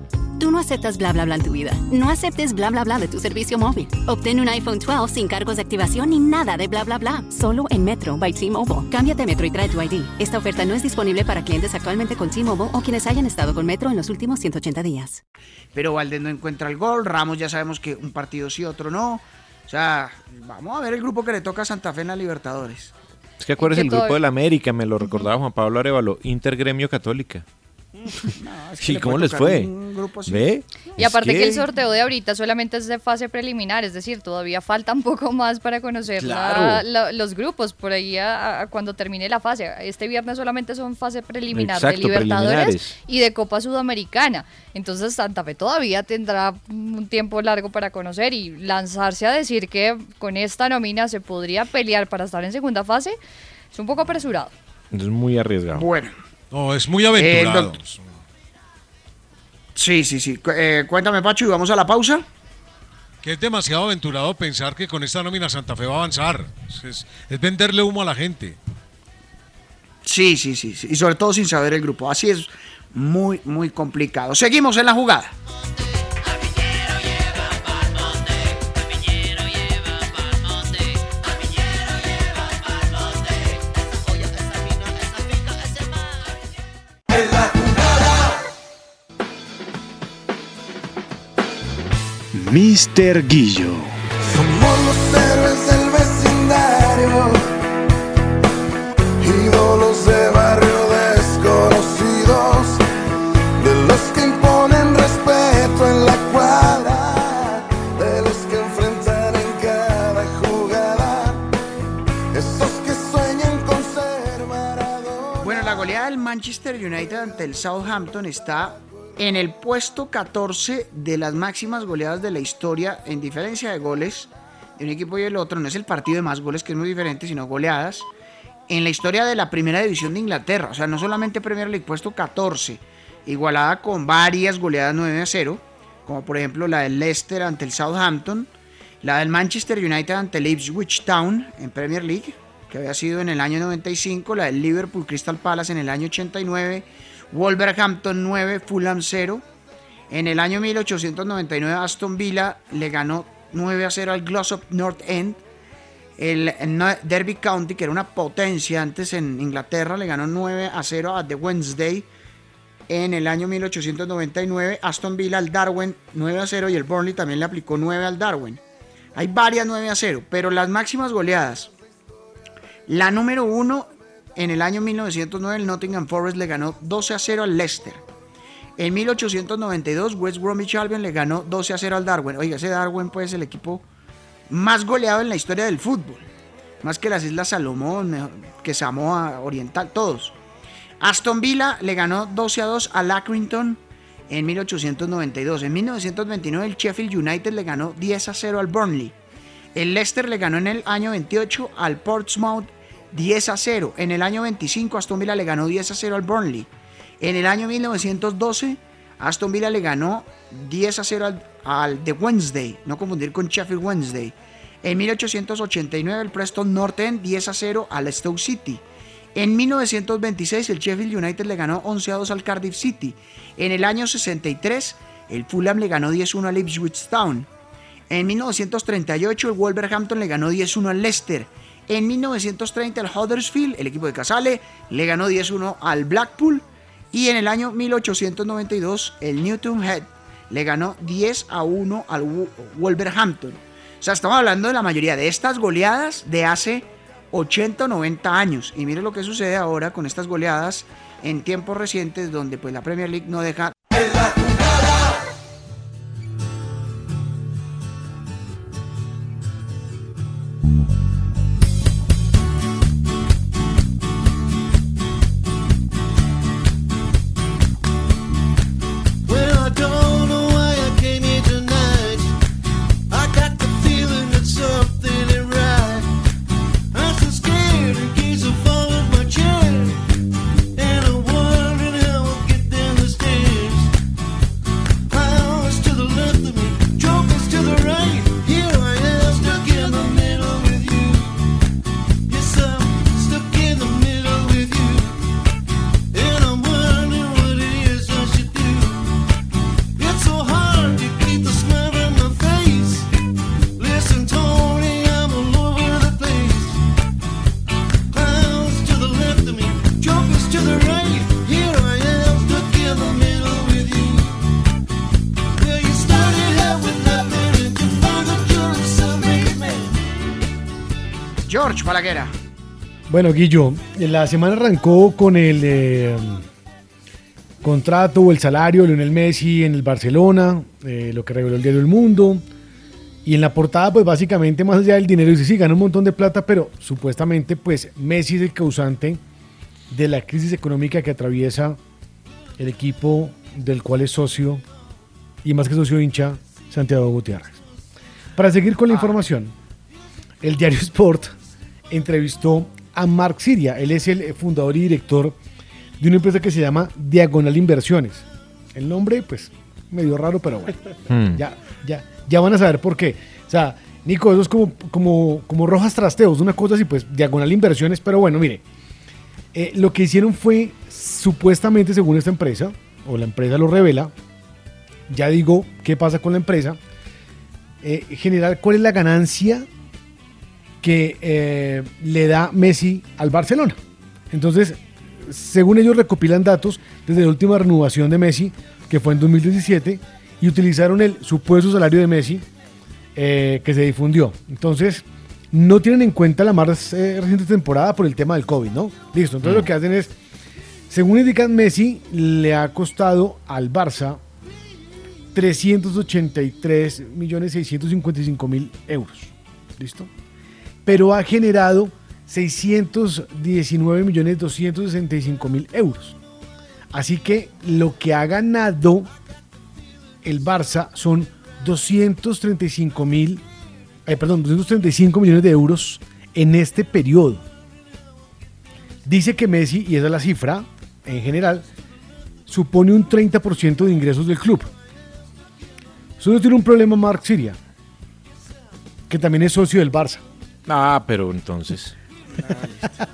Tú no aceptas bla bla bla en tu vida. No aceptes bla bla bla de tu servicio móvil. Obtén un iPhone 12 sin cargos de activación ni nada de bla bla bla. Solo en Metro by T-Mobile. Cámbiate a Metro y trae tu ID. Esta oferta no es disponible para clientes actualmente con T-Mobile o quienes hayan estado con Metro en los últimos 180 días. pero Valdés no encuentra el gol, Ramos ya sabemos que un partido sí, otro no. O sea, vamos a ver el grupo que le toca a Santa Fe en la Libertadores. Es que acuérdese el grupo todo- de la América, me lo recordaba Juan Pablo Arevalo, Intergremio Católica. Es que Sí, le ¿cómo les fue? un grupo así. ¿Ve? Y Es aparte que... el sorteo de ahorita solamente es de fase preliminar, es decir, todavía falta un poco más para conocer la- Claro. la- los grupos por ahí a, a cuando termine la fase. Este viernes solamente son fase preliminar Exacto, de Libertadores y de Copa Sudamericana. Entonces Santa Fe todavía tendrá un tiempo largo para conocer y lanzarse a decir que con esta nómina se podría pelear para estar en segunda fase es un poco apresurado. Es muy arriesgado. Bueno. No, es muy Eh, aventurado. doc- Sí, sí, sí. Eh, cuéntame, Pacho, y vamos a la pausa. que es demasiado aventurado pensar que con esta nómina Santa Fe va a avanzar. Es, es- es venderle humo a la gente. Sí, sí, sí, sí. Y sobre todo sin saber el grupo. Así es muy, muy complicado. Seguimos en la jugada. Mr. Guillo. Somos los héroes del vecindario, ídolos de barrio desconocidos, de los que imponen respeto en la cuadra, de los que enfrentan en cada jugada, esos que sueñan con ser Maradona. Bueno, la goleada del Manchester United ante el Southampton está en el puesto 14 de las máximas goleadas de la historia en diferencia de goles de un equipo y el otro. No es el partido de más goles, que es muy diferente, sino goleadas. En la historia de la primera división de Inglaterra, o sea, no solamente Premier League, puesto 14, igualada con varias goleadas 9 a 0, como por ejemplo la del Leicester ante el Southampton, la del Manchester United ante el Ipswich Town en Premier League, que había sido en el año 95, la del Liverpool Crystal Palace en el año 89, Wolverhampton 9, Fulham 0. En el año 1899 Aston Villa le ganó 9 a 0 al Glossop North End. El Derby County, que era una potencia antes en Inglaterra, le ganó 9 a 0 a The Wednesday. En el año 1899 Aston Villa al Darwin 9 a 0 y el Burnley también le aplicó 9 al Darwin. Hay varias 9 a 0, pero las máximas goleadas. La número 1 en el año 1909 el Nottingham Forest le ganó 12 a 0 al Leicester. En 1892 West Bromwich Albion le ganó 12 a 0 al Darwin. Oiga, ese Darwin pues es el equipo más goleado en la historia del fútbol. Más que las Islas Salomón, que Samoa Oriental, todos. Aston Villa le ganó 12 a 2 al Accrington en 1892. En 1929 el Sheffield United le ganó 10 a 0 al Burnley. El Leicester le ganó en el año 28 al Portsmouth 10 a 0. En el año 25 Aston Villa le ganó 10 a 0 al Burnley. En el año 1912 Aston Villa le ganó 10 a 0 al, al The Wednesday, no confundir con Sheffield Wednesday. En 1889 el Preston North End 10 a 0 al Stoke City. En 1926 el Sheffield United le ganó 11 a 2 al Cardiff City. En el año 63 el Fulham le ganó 10-1 al Ipswich Town. En 1938 el Wolverhampton le ganó 10-1 al Leicester. En 1930 el Huddersfield, el equipo de Casale, le ganó 10-1 al Blackpool. Y en el año 1892 el Newton Head le ganó 10 a 1 al Wo- Wolverhampton. O sea, estamos hablando de la mayoría de estas goleadas de hace 80 o 90 años. Y mire lo que sucede ahora con estas goleadas en tiempos recientes donde pues la Premier League no deja Bueno, Guillo, la semana arrancó con el eh, contrato o el salario de Lionel Messi en el Barcelona, eh, lo que reveló el diario El Mundo. Y en la portada, pues básicamente, más allá del dinero, dice, sí, gana un montón de plata, pero supuestamente, pues Messi es el causante de la crisis económica que atraviesa el equipo del cual es socio, y más que socio hincha, Santiago Gutiérrez. Para seguir con la información, el diario Sport entrevistó a Mark Siria. Él es el fundador y director de una empresa que se llama Diagonal Inversiones. El nombre, pues, medio raro, pero bueno. Hmm. Ya, ya, ya van a saber por qué. O sea, Nico, eso es como, como, como rojas trasteos, una cosa así, pues, Diagonal Inversiones, pero bueno, mire. eh, lo que hicieron fue, supuestamente, según esta empresa, o la empresa lo revela, ya digo qué pasa con la empresa, eh, generar cuál es la ganancia que eh, le da Messi al Barcelona. Entonces, según ellos recopilan datos desde la última renovación de Messi, que fue en 2017, y utilizaron el supuesto salario de Messi eh, que se difundió. Entonces, no tienen en cuenta la más eh, reciente temporada por el tema del COVID, ¿no? Listo, entonces lo que hacen es, según indican Messi, le ha costado al Barça 383 millones 655 mil euros. ¿Listo? Pero ha generado 619 millones 265 mil euros. Así que lo que ha ganado el Barça son 235 mil, eh, perdón, 235 millones de euros en este periodo. Dice que Messi, y esa es la cifra en general, supone un 30% de ingresos del club. Solo tiene un problema Mark Siria, que también es socio del Barça. Ah, pero entonces.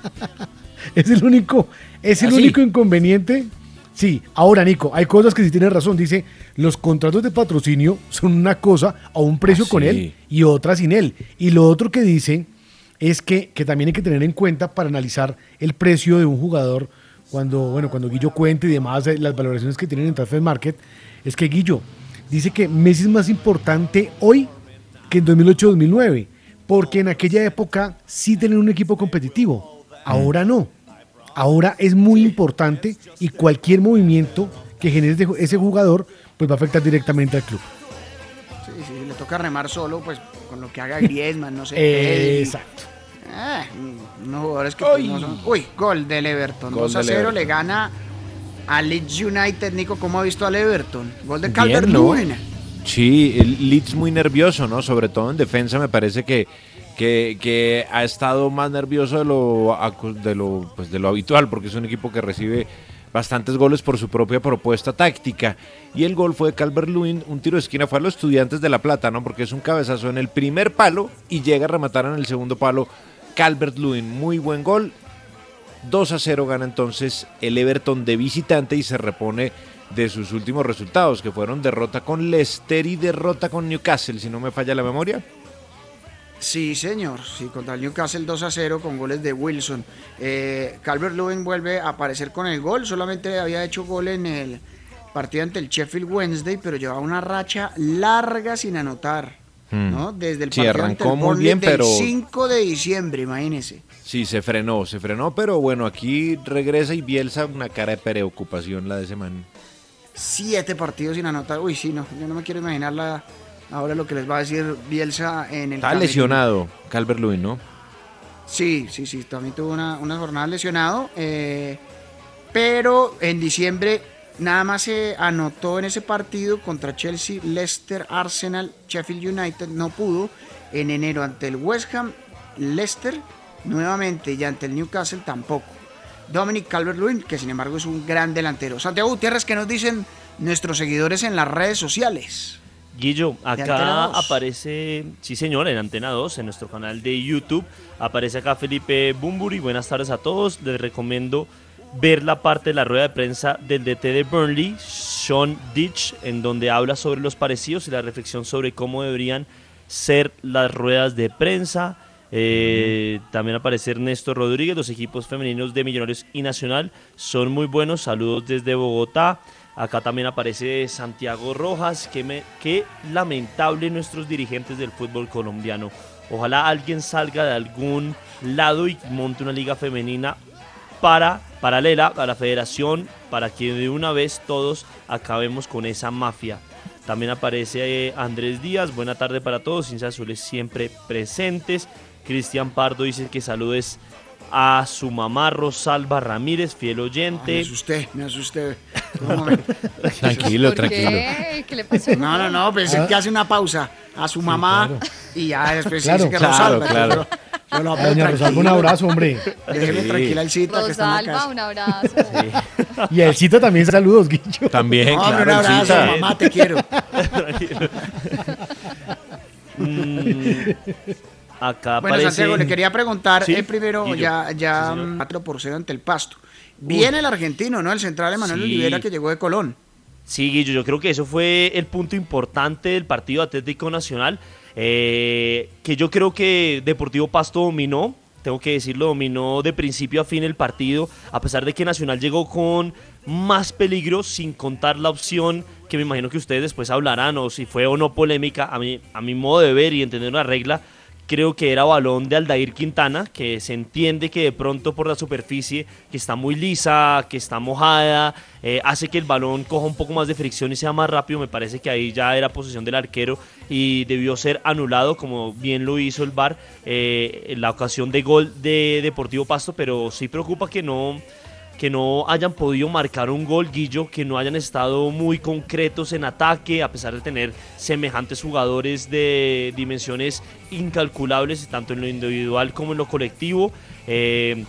Es el único, es el ¿Ah, único inconveniente. Sí, ahora Nico, hay cosas que sí tienes razón. Dice, los contratos de patrocinio son una cosa a un precio Ah, con sí. él y otra sin él. Y lo otro que dice es que, que también hay que tener en cuenta para analizar el precio de un jugador cuando, bueno, cuando Guillo cuente y demás eh, las valoraciones que tienen en Transfer Market, es que Guillo dice que Messi es más importante hoy que en 2008-2009, porque en aquella época sí tenían un equipo competitivo, ahora no. Ahora es muy importante y cualquier movimiento que genere ese- jugador pues va a afectar directamente al club. Sí, sí, le toca remar solo, pues con lo que haga Griezmann, no sé. Eh, Pedri. exacto. Ah, unos jugadores que pues, no son- Uy, gol del Everton. Gol 2 a del 0 Everton. le gana a Leeds United. Nico, ¿cómo ha visto al Everton? Gol de Calvert ¿no? Sí, el Leeds muy nervioso, ¿no? Sobre todo en defensa me parece que, que, ha estado más nervioso de lo, de, lo, pues de lo habitual, porque es un equipo que recibe bastantes goles por su propia propuesta táctica. Y el gol fue de Calvert Lewin, un tiro de esquina fue a los estudiantes de La Plata, ¿no? Porque es un cabezazo en el primer palo y llega a rematar en el segundo palo Calvert Lewin. Muy buen gol. 2 a 0 gana entonces el Everton de visitante y se repone de sus últimos resultados, que fueron derrota con Leicester y derrota con Newcastle, si no me falla la memoria. Sí, señor. Sí, contra el Newcastle 2 a 0 con goles de Wilson. Eh, Calvert Lewin vuelve a aparecer con el gol. Solamente había hecho gol en el partido ante el Sheffield Wednesday, pero llevaba una racha larga sin anotar. Mm. ¿no? Desde el Sí, partido ante arrancó el muy bien, del pero- 5 de diciembre, imagínese. Sí, se frenó, se frenó, pero bueno, aquí regresa y Bielsa una cara de preocupación la de ese man. Siete partidos sin anotar. Uy, sí, no. Yo no me quiero imaginar la, ahora lo que les va a decir Bielsa en el Está camerino. lesionado Calvert Lewin, ¿no? Sí, sí, sí, también tuvo una, una jornada lesionado, eh, pero en diciembre nada más se anotó en ese partido contra Chelsea, Leicester, Arsenal, Sheffield United, no pudo, en enero ante el West Ham, Leicester nuevamente y ante el Newcastle tampoco. Dominic Calvert-Lewin, que sin embargo es un gran delantero. Santiago Gutiérrez, ¿qué nos dicen nuestros seguidores en las redes sociales? Guillo, acá 2. aparece, sí señor, en Antena 2, en nuestro canal de YouTube, aparece acá Felipe Bumburi, buenas tardes a todos, les recomiendo ver la parte de la rueda de prensa del DT de Burnley, Sean Ditch, en donde habla sobre los parecidos y la reflexión sobre cómo deberían ser las ruedas de prensa. Eh, También aparece Ernesto Rodríguez, los equipos femeninos de Millonarios y Nacional son muy buenos, saludos desde Bogotá. Acá también aparece Santiago Rojas, que, me, qué lamentable nuestros dirigentes del fútbol colombiano. Ojalá alguien salga de algún lado y monte una liga femenina para paralela a la federación para que de una vez todos acabemos con esa mafia. También aparece eh, Andrés Díaz, buena tarde para todos, hinchas azules siempre presentes. Cristian Pardo dice que saludes a su mamá Rosalba Ramírez, fiel Me oyente. asusté, me asusté. Momento. Tranquilo, ¿Por tranquilo. qué? ¿Qué le pasó? No, no, no, pensé Ah. que hace una pausa a su mamá y ya después Claro. dice que Claro, Rosalba. claro. Yo, no, pero doña Rosalba, un abrazo, hombre. Déjeme Sí. tranquila el cita que está en la Rosalba, casa. un abrazo. Y el Cita también saludos, Guillo. También, No, claro, un abrazo, Cita. mamá, te quiero. Tranquilo. Mm, acá Bueno, aparece... Santiago, le quería preguntar Sí, eh, primero, ya, ya Sí, señor. mm, 4 por 0 ante el Pasto. Viene el argentino, ¿no? El central Emanuel Sí. Olivera que llegó de Colón. Sí, Guillo, yo creo que eso fue el punto importante del partido Atlético Nacional, eh, que yo creo que Deportivo Pasto dominó, tengo que decirlo, dominó de principio a fin el partido, a pesar de que Nacional llegó con más peligro, sin contar la opción que me imagino que ustedes después hablarán, o si fue o no polémica, a mi, a mi modo de ver y entender una regla, creo que era balón de Aldair Quintana, que se entiende que de pronto por la superficie, que está muy lisa, que está mojada, eh, hace que el balón coja un poco más de fricción y sea más rápido. Me parece que ahí ya era posesión del arquero y debió ser anulado, como bien lo hizo el VAR eh, en la ocasión de gol de Deportivo Pasto, pero sí preocupa que no que no hayan podido marcar un gol, Guillo, que no hayan estado muy concretos en ataque, a pesar de tener semejantes jugadores de dimensiones incalculables, tanto en lo individual como en lo colectivo. Eh,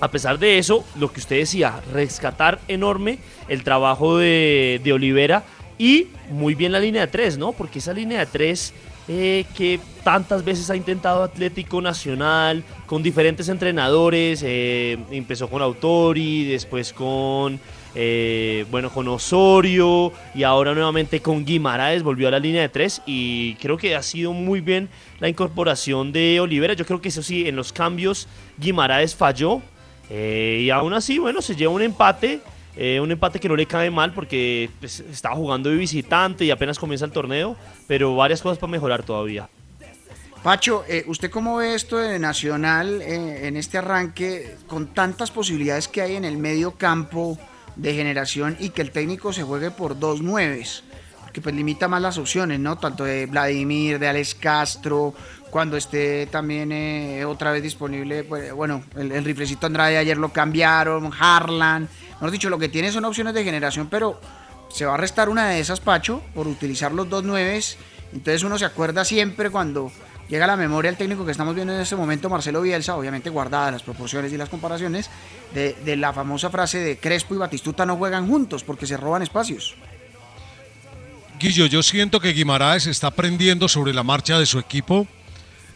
a pesar de eso, lo que usted decía, rescatar enorme el trabajo de, de Olivera y muy bien la línea de tres, ¿no? Porque esa línea de tres eh, que tantas veces ha intentado Atlético Nacional con diferentes entrenadores. eh, empezó con Autori, después con eh, bueno con Osorio y ahora nuevamente con Guimaraes volvió a la línea de tres y creo que ha sido muy bien la incorporación de Olivera. Yo creo que eso sí, en los cambios Guimaraes falló y aún así, bueno, se lleva un empate. Eh, un empate que no le cae mal porque pues, estaba jugando de visitante y apenas comienza el torneo, pero varias cosas para mejorar todavía. Pacho, eh, ¿usted cómo ve esto de Nacional eh, en este arranque con tantas posibilidades que hay en el medio campo de generación y que el técnico se juegue por dos nueves? Porque pues limita más las opciones, ¿no? Tanto de Vladimir, de Alex Castro, cuando esté también eh, otra vez disponible, pues, bueno, el, el riflecito Andrade ayer lo cambiaron, Harlan, hemos dicho, lo que tiene son opciones de generación, pero se va a restar una de esas, Pacho, por utilizar los dos nueves. Entonces uno se acuerda siempre cuando llega a la memoria el técnico que estamos viendo en este momento, Marcelo Bielsa, obviamente guardadas las proporciones y las comparaciones, de, de la famosa frase de Crespo y Batistuta no juegan juntos porque se roban espacios. Guillo, yo siento que Guimaraes está aprendiendo sobre la marcha de su equipo.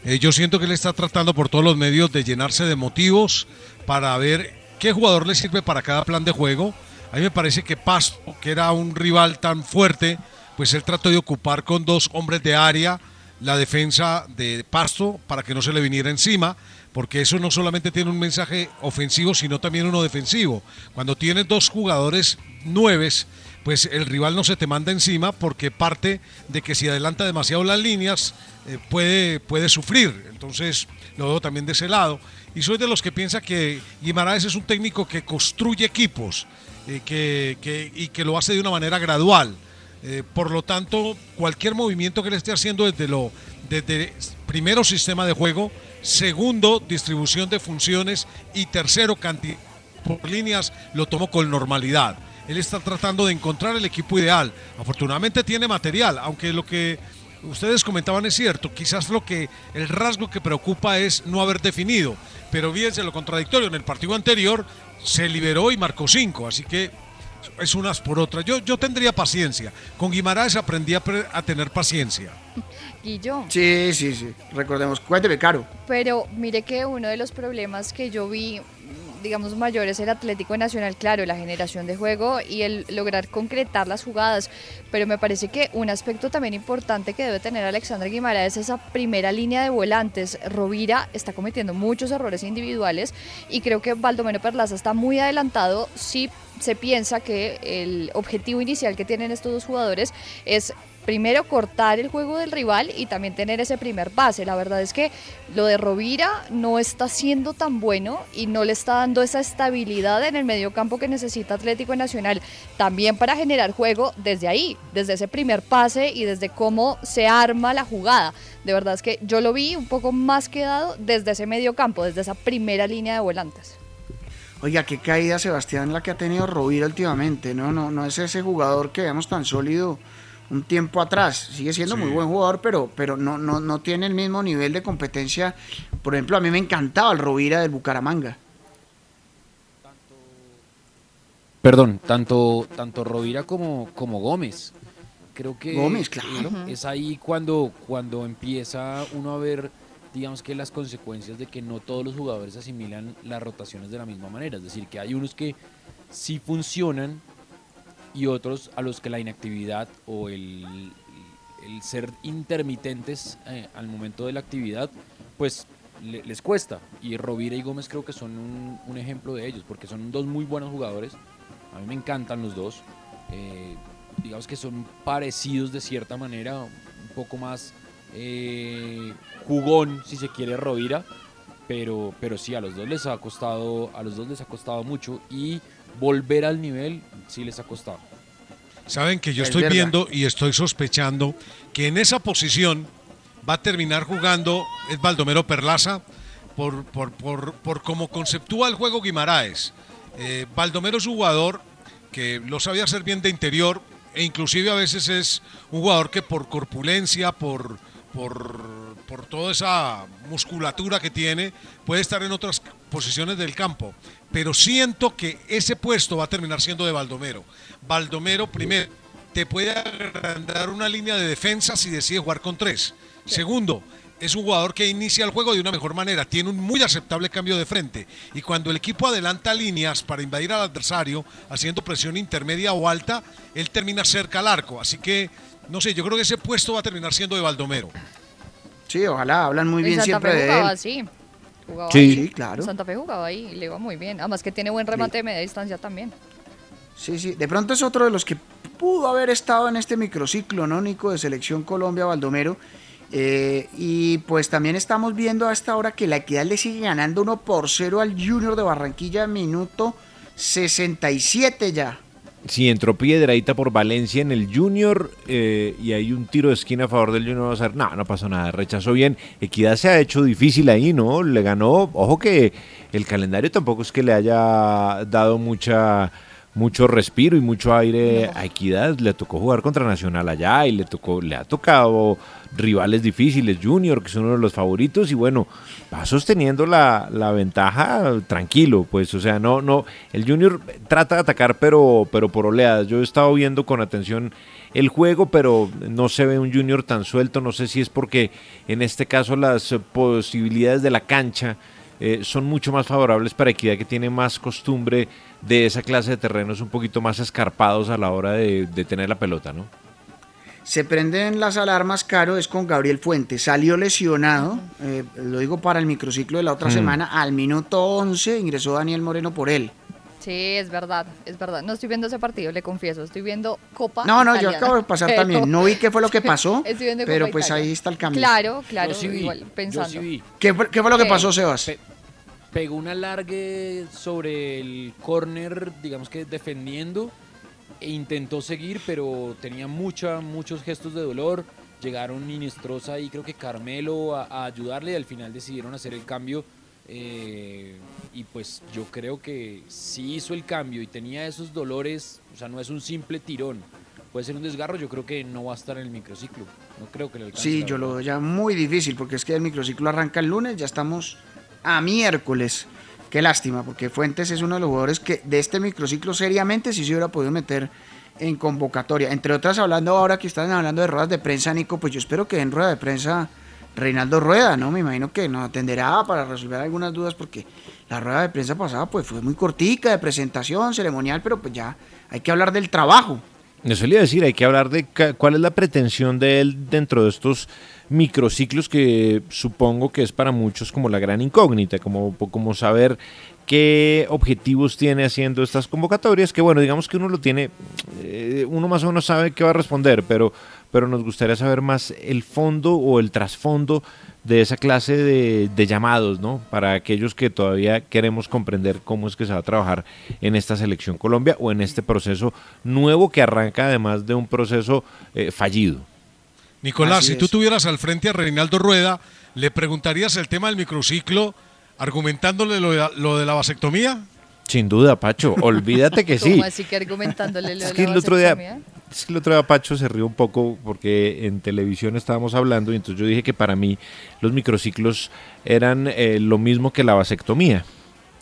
Eh, yo siento que él está tratando por todos los medios de llenarse de motivos para ver qué jugador le sirve para cada plan de juego. A mí me parece que Pasto, que era un rival tan fuerte, pues él trató de ocupar con dos hombres de área la defensa de Pasto para que no se le viniera encima, porque eso no solamente tiene un mensaje ofensivo, sino también uno defensivo. Cuando tienes dos jugadores nueves, pues el rival no se te manda encima porque parte de que si adelanta demasiado las líneas eh, puede, puede sufrir. Entonces lo veo también de ese lado. Y soy de los que piensa que Guimaraes es un técnico que construye equipos eh, que, que- y que lo hace de una manera gradual. Eh, por lo tanto, cualquier movimiento que le esté haciendo desde lo desde primero sistema de juego, segundo distribución de funciones y tercero cantidad por líneas lo tomo con normalidad. Él está tratando de encontrar el equipo ideal. Afortunadamente tiene material, aunque lo que ustedes comentaban es cierto. Quizás lo que el rasgo que preocupa es no haber definido. Pero fíjense lo contradictorio. En el partido anterior se liberó y marcó cinco, así que es unas por otras. Yo, yo tendría paciencia. Con Guimaraes aprendí a, pre- a tener paciencia. Guillo. Sí, sí, sí. Recordemos, cuénteme, Caro. Pero mire que uno de los problemas que yo vi, digamos, mayores era Atlético Nacional, claro, la generación de juego y el lograr concretar las jugadas. Pero me parece que un aspecto también importante que debe tener Alexandra Guimara es esa primera línea de volantes. Rovira está cometiendo muchos errores individuales y creo que Baldomero Perlaza está muy adelantado si se piensa que el objetivo inicial que tienen estos dos jugadores es primero cortar el juego del rival y también tener ese primer pase. La verdad es que lo de Rovira no está siendo tan bueno y no le está dando esa estabilidad en el mediocampo que necesita Atlético Nacional, también para generar juego desde ahí, desde ese primer pase y desde cómo se arma la jugada. De verdad es que yo lo vi un poco más quedado desde ese mediocampo, desde esa primera línea de volantes. Oiga, qué caída Sebastián la que ha tenido Rovira últimamente, ¿no? No, no es ese jugador que veamos tan sólido un tiempo atrás. Sigue siendo muy buen jugador, pero, pero no, no, no tiene el mismo nivel de competencia. Por ejemplo, a mí me encantaba el Rovira del Bucaramanga. Perdón, tanto, tanto Rovira como, como Gómez. Creo que Gómez, claro. eh, es ahí cuando, cuando empieza uno a ver, digamos que las consecuencias de que no todos los jugadores asimilan las rotaciones de la misma manera. Es decir, que hay unos que sí funcionan y otros a los que la inactividad o el, el ser intermitentes eh, al momento de la actividad, pues le- les cuesta. Y Rovira y Gómez creo que son un, un ejemplo de ellos, porque son dos muy buenos jugadores. A mí me encantan los dos. Eh, digamos que son parecidos de cierta manera, un poco más eh, jugón, si se quiere, Rovira, pero, pero sí, a los dos les ha costado, a los dos les ha costado mucho y volver al nivel sí les ha costado. Saben que yo Es estoy verdad. viendo y estoy sospechando que en esa posición va a terminar jugando es Baldomero Perlaza por, por, por, por cómo conceptúa el juego Guimaraes. Eh, Baldomero es un jugador que lo sabía hacer bien de interior e inclusive a veces es un jugador que por corpulencia, por, por, por toda esa musculatura que tiene, puede estar en otras posiciones del campo. Pero siento que ese puesto va a terminar siendo de Baldomero. Baldomero, primero, te puede agrandar una línea de defensa si decide jugar con tres. Segundo, es un jugador que inicia el juego de una mejor manera, tiene un muy aceptable cambio de frente y cuando el equipo adelanta líneas para invadir al adversario haciendo presión intermedia o alta, él termina cerca al arco. Así que, no sé, yo creo que ese puesto va a terminar siendo de Baldomero. Sí, ojalá, hablan muy En bien Santa siempre Fe de él. así. Jugaba Sí. ahí. Sí, claro. Santa Fe jugaba ahí y le iba muy bien. Además que tiene buen remate de media distancia también. Sí, sí. De pronto es otro de los que pudo haber estado en este microciclo, ¿no, Nico? De Selección Colombia, Baldomero. Eh, y pues también estamos viendo a esta hora que la Equidad le sigue ganando 1 por 0 al Junior de Barranquilla, minuto 67 ya. Sí, entró piedradita por Valencia en el Junior eh, y hay un tiro de esquina a favor del Junior. Ver, no, no pasó nada, rechazó bien. Equidad se ha hecho difícil ahí, ¿no? Le ganó, ojo que el calendario tampoco es que le haya dado mucha mucho respiro y mucho aire a Equidad. Le tocó jugar contra Nacional allá y le tocó, le ha tocado rivales difíciles, Junior, que es uno de los favoritos, y bueno, va sosteniendo la, la ventaja tranquilo, pues, o sea, no, no, el Junior trata de atacar, pero, pero por oleadas. Yo he estado viendo con atención el juego, pero no se ve un Junior tan suelto, no sé si es porque en este caso las posibilidades de la cancha eh, son mucho más favorables para Equidad, que tiene más costumbre de esa clase de terrenos un poquito más escarpados a la hora de, de tener la pelota, ¿no? Se prenden las alarmas, Caro, es con Gabriel Fuentes. Salió lesionado, eh, lo digo para el microciclo de la otra Mm. semana. Al minuto 11 ingresó Daniel Moreno por él. Sí, es verdad, es verdad. No estoy viendo ese partido, le confieso. Estoy viendo Copa No, no, yo acabo de pasar Pero- también. No vi qué fue lo que pasó, Estoy viendo pero Copa pues Italia. ahí está el camino. Claro, claro, Yo sí vi, igual, yo pensando. sí vi. ¿Qué fue, qué fue lo que Eh, pasó, Sebas? pe- pegó un alargue sobre el córner, digamos que defendiendo, e intentó seguir, pero tenía mucha, muchos gestos de dolor. Llegaron Inestrosa y creo que Carmelo a, a ayudarle y al final decidieron hacer el cambio. Eh, y pues yo creo que si hizo el cambio y tenía esos dolores, o sea, no es un simple tirón, puede ser un desgarro, yo creo que no va a estar en el microciclo. No creo que le alcance. Sí, yo lo veo ya muy difícil porque es que el microciclo arranca el lunes, ya estamos a miércoles. Qué lástima, porque Fuentes es uno de los jugadores que de este microciclo seriamente sí se hubiera podido meter en convocatoria. Entre otras, hablando ahora que están hablando de ruedas de prensa, Nico, pues yo espero que en rueda de prensa Reinaldo Rueda, ¿no? Me imagino que nos atenderá para resolver algunas dudas porque la rueda de prensa pasada pues fue muy cortica, de presentación, ceremonial, pero pues ya hay que hablar del trabajo. Eso le iba a decir, hay que hablar de cuál es la pretensión de él dentro de estos microciclos que supongo que es para muchos como la gran incógnita, como, como saber qué objetivos tiene haciendo estas convocatorias, que bueno, digamos que uno lo tiene, eh, uno más o menos sabe qué va a responder, pero, pero nos gustaría saber más el fondo o el trasfondo de esa clase de, de llamados, ¿no? Para aquellos que todavía queremos comprender cómo es que se va a trabajar en esta selección Colombia o en este proceso nuevo que arranca además de un proceso eh, fallido. Nicolás, Así si tú tuvieras al frente a Reinaldo Rueda, ¿le preguntarías el tema del microciclo argumentándole lo de, la- lo de la vasectomía? Sin duda, Pacho, olvídate que sí. ¿Cómo así que argumentándole lo Es de que la el otro día, vasectomía? Es que el otro día Pacho se rió un poco porque en televisión estábamos hablando y entonces yo dije que para mí los microciclos eran eh, lo mismo que la vasectomía,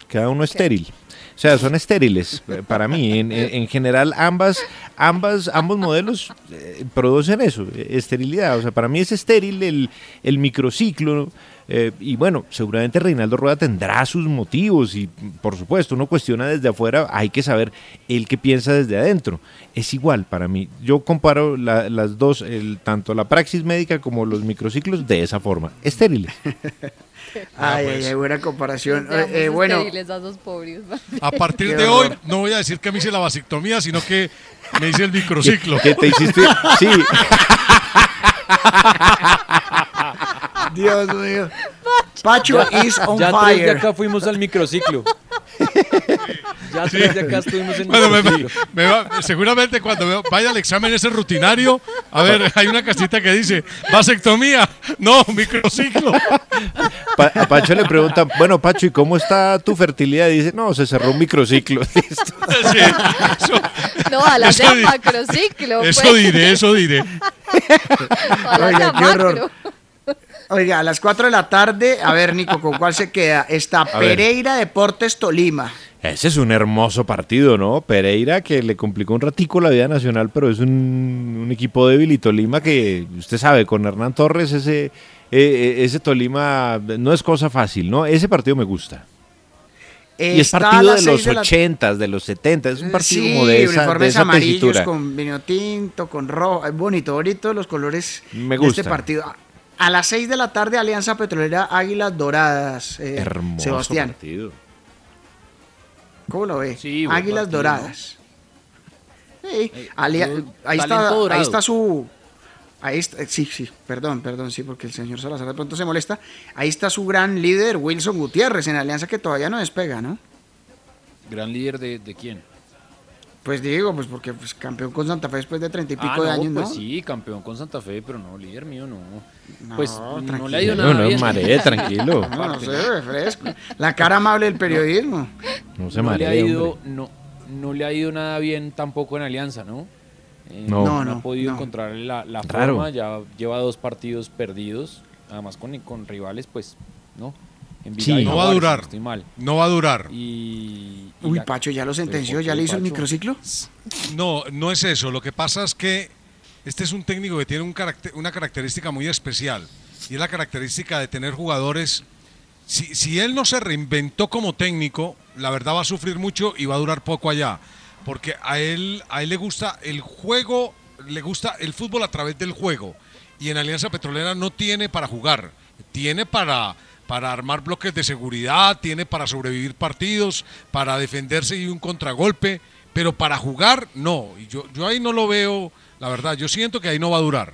cada uno estéril. O sea, son estériles eh, para mí. En, en- en general, ambas, ambas, ambos modelos eh, producen eso, esterilidad. O sea, para mí es estéril el, el microciclo. Eh, y bueno, seguramente Reinaldo Rueda tendrá sus motivos y por supuesto uno cuestiona desde afuera, hay que saber él que piensa desde adentro. Es igual para mí. Yo comparo la- las dos, el, tanto la praxis médica como los microciclos de esa forma, estériles. Ay, pues. ay, ay, buena comparación. Eh, eh, bueno, estériles a esos pobres. A partir Qué de hoy no voy a decir que me hice la vasectomía, sino que me hice el microciclo. ¿Qué te hiciste? Sí. Dios mío. Pacho is on ya tres de fire. acá fuimos al microciclo. ya Sí. tres de acá estuvimos en Bueno, me- microciclo. me va- seguramente cuando me- vaya al examen ese rutinario, a ver, hay una casita que dice, vasectomía, no, microciclo. Pa- a Pacho le preguntan, bueno, Pacho, ¿y cómo está tu fertilidad? Y dice, no, se cerró un microciclo. Listo. No, a la di- macrociclo. Eso pues. diré, eso diré. Oiga, qué horror. Oiga, a las 4 de la tarde, a ver, Nico, ¿con cuál se queda? Está A ver. Pereira Deportes Tolima. Ese es un hermoso partido, ¿no? Pereira que le complicó un ratico la vida nacional, pero es un, un equipo débil y Tolima que, usted sabe, con Hernán Torres ese, eh, eh, ese Tolima no es cosa fácil, ¿no? Ese partido me gusta. y es partido de los seis de la- 80, de los 70, es un partido sí, como de esa, de uniformes esa amarillos tesitura. con vino tinto, con rojo. Es bonito, bonito los colores Me de este gusta. partido. A- las 6 de la tarde, Alianza Petrolera Águilas Doradas. eh, Hermoso Sebastián, partido. ¿cómo lo ve? Sí, buen Águilas partido, Doradas. Sí, Eh, ahí, está, ahí está su... Ahí está, sí, sí, perdón, perdón, sí, porque el señor Salazar de pronto se molesta. Ahí está su gran líder, Wilson Gutiérrez, en Alianza que todavía no despega, ¿no? ¿Gran líder de, de quién? Pues digo, pues porque pues, campeón con Santa Fe después de treinta y pico Ah, de no, años, ¿no? pues sí, campeón con Santa Fe, pero no, líder mío no. No, pues no tranquilo. le ha ido No, nada no, bien. maree, tranquilo. No, no sé, refresco. La cara amable del periodismo. No se no le ha maree, ido, no, no le ha ido nada bien tampoco en Alianza, ¿no? Eh, No. No, ha no, podido no. encontrar la, la Raro. forma, ya lleva dos partidos perdidos, además con, con rivales, pues, ¿no? Sí. No va a durar. no estoy mal. No va a durar. Y, y Uy, Pacho, ¿ya lo sentenció? ¿por ¿Ya le hizo el microciclo? No, no es eso. Lo que pasa es que este es un técnico que tiene un caracter- una característica muy especial. Y es la característica de tener jugadores. Si, si él no se reinventó como técnico, la verdad va a sufrir mucho y va a durar poco allá. Porque a él, a él le gusta el juego, le gusta el fútbol a través del juego. Y en Alianza Petrolera no tiene para jugar, tiene para, para armar bloques de seguridad, tiene para sobrevivir partidos, para defenderse y un contragolpe, pero para jugar no. Y yo, ahí no lo veo, la verdad, yo siento que ahí no va a durar.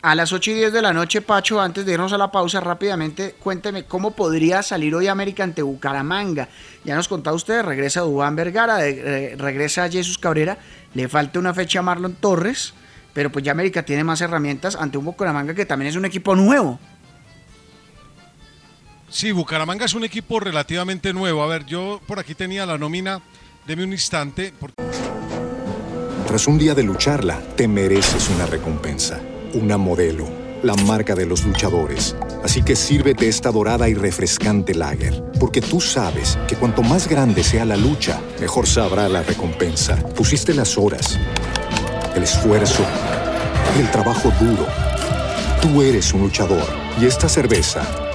A las 8 y 10 de la noche, Pacho, antes de irnos a la pausa rápidamente, cuénteme cómo podría salir hoy América ante Bucaramanga. Ya nos contaba usted, regresa Dubán Vergara, de- eh, regresa Jesús Cabrera, le falta una fecha a Marlon Torres, pero pues ya América tiene más herramientas ante un Bucaramanga que también es un equipo nuevo. Sí, Bucaramanga es un equipo relativamente nuevo. A ver, yo por aquí tenía la nómina, deme un instante. porque- Tras un día de lucharla, te mereces una recompensa, una modelo, la marca de los luchadores. Así que sírvete esta dorada y refrescante lager, porque tú sabes que cuanto más grande sea la lucha, mejor sabrá la recompensa. Pusiste las horas, el esfuerzo, el trabajo duro. Tú eres un luchador y esta cerveza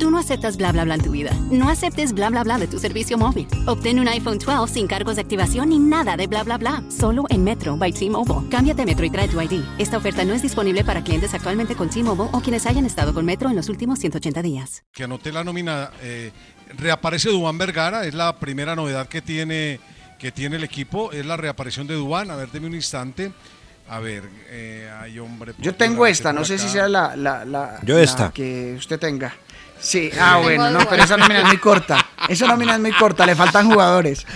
Tú no aceptas bla bla bla en tu vida. No aceptes bla bla bla de tu servicio móvil. Obtén un iPhone 12 sin cargos de activación ni nada de bla bla bla. Solo en Metro by T-Mobile. Cámbiate a Metro y trae tu ID. Esta oferta no es disponible para clientes actualmente con T-Mobile o quienes hayan estado con Metro en los últimos 180 días. que anoté la nómina, eh, reaparece Dubán Vergara, es la primera novedad que tiene, que tiene el equipo, es la reaparición de Dubán. A ver, deme un instante. A ver, eh, hay hombre. Yo tengo esta, no sé si sea la, la, la- Yo la esta. que usted tenga. Sí, ah, bueno, no, pero esa nómina es muy corta. Esa nómina es muy corta, le faltan jugadores.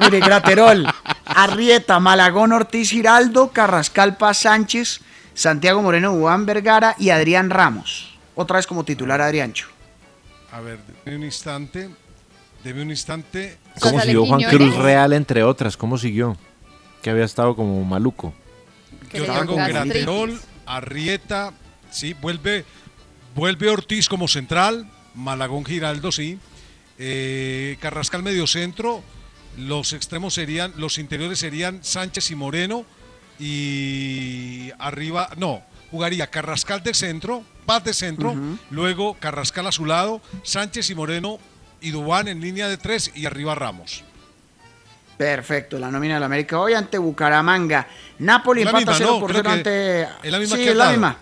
Mire, Graterol, Arrieta, Malagón, Ortiz, Giraldo, Carrascal, Paz Sánchez, Santiago Moreno, Juan Vergara y Adrián Ramos. Otra vez como titular Adriancho. A ver, deme un instante. Deme un instante. ¿Cómo siguió Juan Cruz Real, entre otras? ¿Cómo siguió? Que había estado como maluco. Yo tengo. Graterol, Arrieta, sí, vuelve, vuelve Ortiz como central, Malagón Giraldo, sí, eh, Carrascal medio centro, los extremos serían, los interiores serían Sánchez y Moreno, y arriba, no, jugaría Carrascal de centro, Paz de centro, luego Carrascal a su lado, Sánchez y Moreno y Dubán en línea de tres y arriba Ramos. Perfecto, la nómina del América hoy ante Bucaramanga. Napoli La empata misma, 0 ¿no? por Creo 0 que ante. es la misma sí, que es la misma.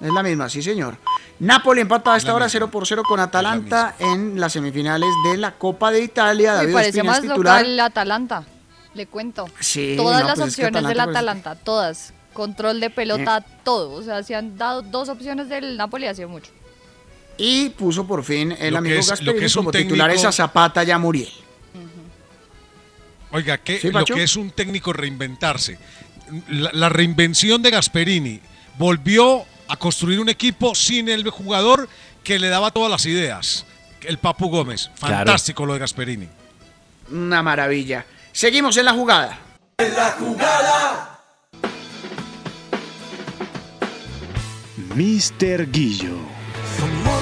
Es la misma, sí, señor. Napoli empata a esta la hora misma. 0 por 0 con Atalanta en las semifinales de la Copa de Italia. Me David parece Ospina es más titular. local el Atalanta. Le cuento. Sí, todas no, las pues es que opciones del Atalanta, pues, todas. Control de pelota, Eh. todo. O sea, se han dado dos opciones del Napoli hace mucho. Y puso por fin el Lo amigo que es- Gasperini como titulares técnico- a Zapata y a Muriel. Oiga, que Sí, lo que es un técnico reinventarse. La, la reinvención de Gasperini volvió a construir un equipo sin el jugador que le daba todas las ideas. El Papu Gómez. Claro. Fantástico lo de Gasperini. Una maravilla. Seguimos en la jugada. Mr. Guillo. Somos los héroes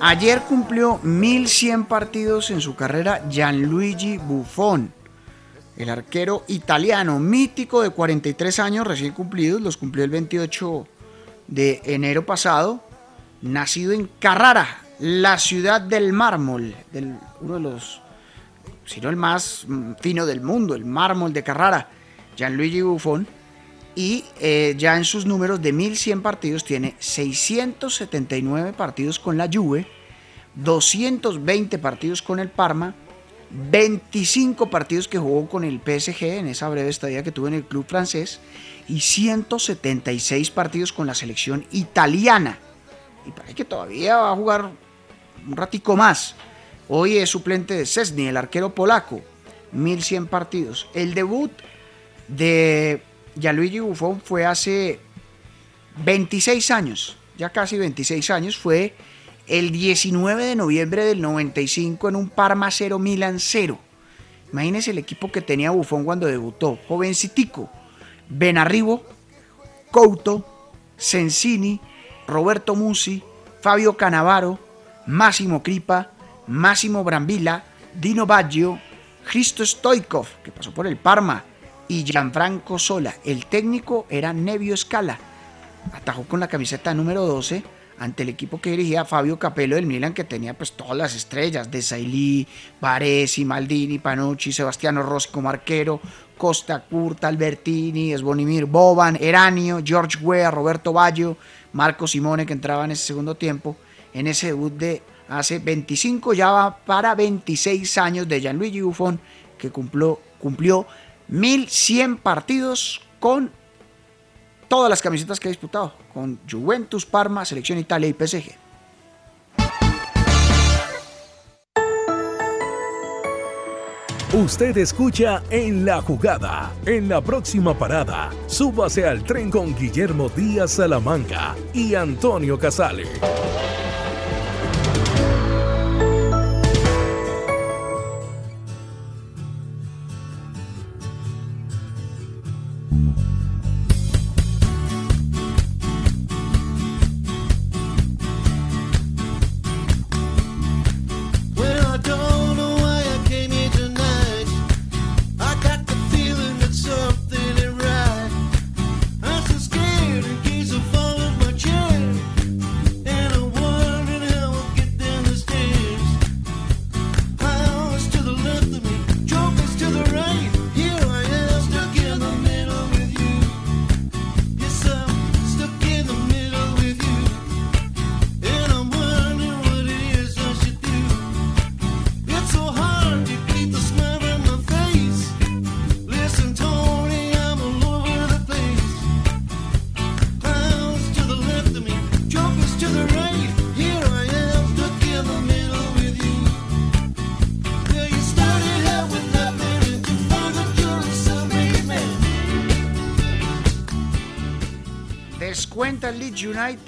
Ayer cumplió 1100 partidos en su carrera Gianluigi Buffon, el arquero italiano mítico de 43 años recién cumplidos, los cumplió el 28 de enero pasado, nacido en Carrara, la ciudad del mármol, uno de los, si no el más mm, fino del mundo, el mármol de Carrara, Gianluigi Buffon, y eh, ya en sus números de 1100 partidos tiene 679 partidos con la Juve, 220 partidos con el Parma, 25 partidos que jugó con el PSG en esa breve estadía que tuvo en el club francés y 176 partidos con la selección italiana. Y parece que todavía va a jugar un ratico más. Hoy es suplente de Cesny, el arquero polaco. 1100 partidos. El debut de Gianluigi Buffon fue hace 26 años, ya casi 26 años. Fue el 19 de noviembre del 95 en un Parma 0 Milan 0. Imagínense el equipo que tenía Buffon cuando debutó. Jovencitico. Benarribo, Couto, Sensini, Roberto Musi, Fabio Canavaro, Massimo Cripa, Massimo Brambilla, Dino Baggio, Cristo Stoikov, que pasó por el Parma, y Gianfranco Sola. El técnico era Nevio Scala. Atajó con la camiseta número 12 ante el equipo que dirigía Fabio Capello del Milan, que tenía pues todas las estrellas de Sailly, Baresi, Maldini, Panucci, Sebastiano Rossi como arquero, Costa Curta, Albertini, Esbonimir, Boban, Eranio, George Weah, Roberto Baggio, Marco Simone que entraba en ese segundo tiempo, en ese debut de hace 25, ya va para 26 años de Gianluigi Buffon, que cumplió, cumplió 1100 partidos con todas las camisetas que ha disputado, con Juventus, Parma, Selección Italia y PSG. Usted escucha en la jugada. En la próxima parada, súbase al tren con Guillermo Díaz Salamanca y Antonio Casale.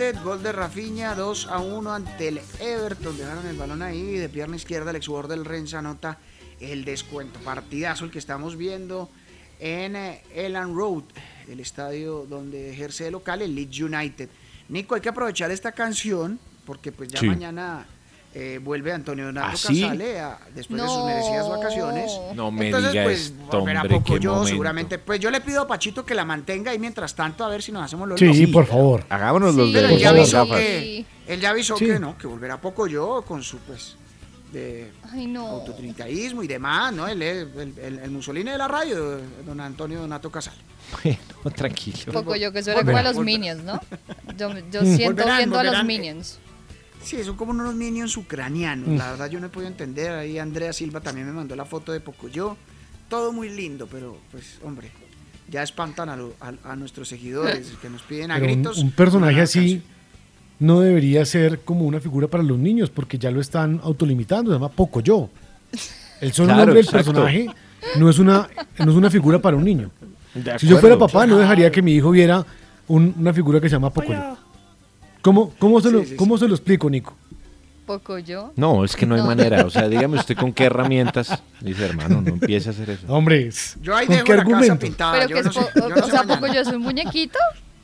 United, gol de Rafinha, 2 a 1 ante el Everton. Dejaron el balón ahí, de pierna izquierda el exjugador del Rennes anota el descuento. Partidazo el que estamos viendo en eh, Elland Road, el estadio donde ejerce de local el Leeds United. Nico, hay que aprovechar esta canción porque pues ya Sí. mañana eh, vuelve Antonio Donato ¿Ah, sí? Casale a- después de sus merecidas vacaciones. No me Entonces, diga pues, esto, volverá hombre, poco qué yo, momento. seguramente. Pues yo le pido a Pachito que la mantenga y mientras tanto a ver si nos hacemos los Sí, locos. por favor. Hagámonos los Pero de él ya avisó que, él ya avisó Sí. que no, que volverá poco yo con su pues de Ay, no. y demás, ¿no? Él es el, el- el Mussolini de la radio, don Antonio Donato Casal. Bueno, tranquilo. Poco yo que suena como a los Minions, ¿no? Yo, yo Mm. siento Volverán, viendo a los. Minions. Sí, son como unos minions ucranianos. Mm. La verdad yo no he podido entender. Ahí Andrea Silva también me mandó la foto de Pocoyo. Todo muy lindo, pero pues, hombre, ya espantan a, lo- a- a nuestros seguidores que nos piden a Pero gritos. un personaje así no debería ser como una figura para los niños porque ya lo están autolimitando, se llama Poco Yo. El solo Claro, nombre del exacto. personaje no es una no es una figura para un niño. Si yo fuera papá no dejaría que mi hijo viera un- una figura que se llama Poco Yo. ¿Cómo, cómo, se lo, ¿Cómo se lo explico, Nico? Poco yo. No, es que no hay manera. O sea, dígame usted con qué herramientas. Dice, hermano, no empiece a hacer eso. Hombre, Yo ahí ¿con dejo qué la casa argumento? pintada. Pero yo que no es sé, po- yo o, no o sé sea, mañana. poco yo es un muñequito,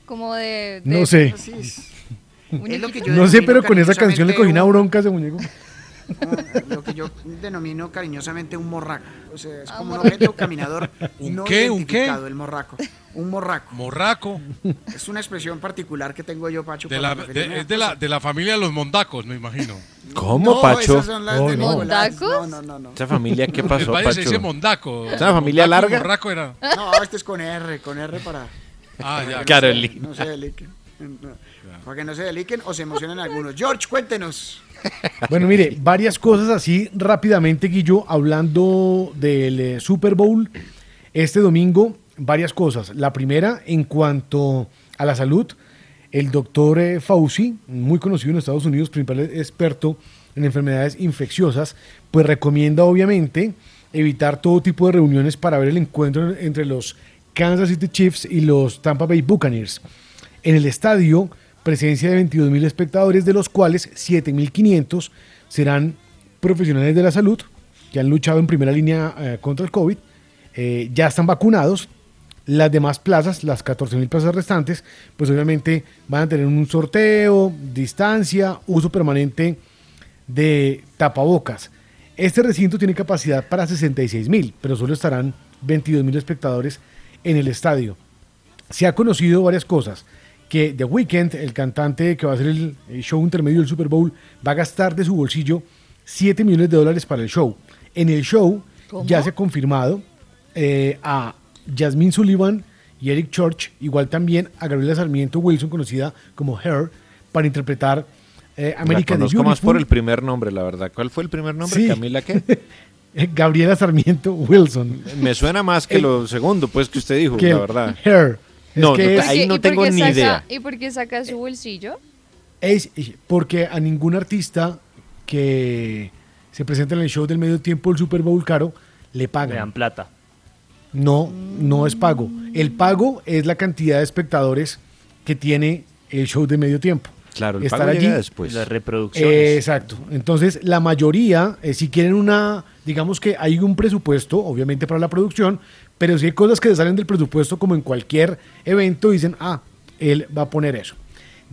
como de... de- No sé. Sí, es- lo que yo No sé, pero con esa canción le cogí una bronca a ese muñeco. Lo que yo denomino cariñosamente un morraco. O sea, es como un objeto caminador ¿Un no qué? ¿Un qué? identificado, el morraco. Un morraco. Morraco. Es una expresión particular que tengo yo, Pacho. De la, de, es de la, de la familia de los mondacos, me imagino. ¿Cómo, No, Pacho? esas son las Oh, de no. Nicolás. ¿Mondacos? No, no, no, no. ¿Esa familia qué El pasó, valle se dice Pacho? mondaco. ¿Es una familia Mondaco larga? Morraco era. No, este es con R, con R para. Ah, para ya. Carolina. No se, no se deliquen. No, Para que no se deliquen o se emocionen algunos. George, cuéntenos. Bueno, mire, varias cosas así rápidamente, Guillo, hablando del eh, Super Bowl. Este domingo, varias cosas. La primera, en cuanto a la salud, el doctor eh, Fauci, muy conocido en Estados Unidos, principal experto en enfermedades infecciosas, pues recomienda obviamente evitar todo tipo de reuniones para ver el encuentro entre los Kansas City Chiefs y los Tampa Bay Buccaneers. En el estadio, presencia de 22 mil espectadores, de los cuales 7.500 serán profesionales de la salud que han luchado en primera línea eh, contra el COVID, eh, ya están vacunados. Las demás plazas, las 14 mil plazas restantes, pues obviamente van a tener un sorteo, distancia, uso permanente de tapabocas. Este recinto tiene capacidad para 66 mil, pero solo estarán 22 mil espectadores en el estadio. Se ha conocido varias cosas. Que The Weeknd, el cantante que va a hacer el, el show intermedio del Super Bowl, va a gastar de su bolsillo 7 millones de dólares para el show. En el show ya se ha confirmado eh, a Jasmine Sullivan y Eric Church, igual también a Gabriela Sarmiento Wilson, conocida como Her, para interpretar eh, La American conozco más por el primer nombre, la verdad. ¿Cuál fue el primer nombre? Sí. ¿Camila qué? Gabriela Sarmiento Wilson. Me suena más que El- lo segundo, pues, que usted dijo, que la verdad. Her. Es No, que no, es- ahí ¿Y no por tengo qué ni saca- idea. ¿Y por qué saca su bolsillo? Es porque a ningún artista que se presenta en el show del medio tiempo del Super Bowl caro le pagan. dan plata. No, no es pago. El pago es la cantidad de espectadores que tiene el show de medio tiempo. Claro, el Estar pago allí- llega después. Las reproducciones. Eh, exacto. Entonces, la mayoría, eh, si quieren una, digamos que hay un presupuesto, obviamente para la producción, pero si hay cosas que se salen del presupuesto, como en cualquier evento, dicen, ah, él va a poner eso.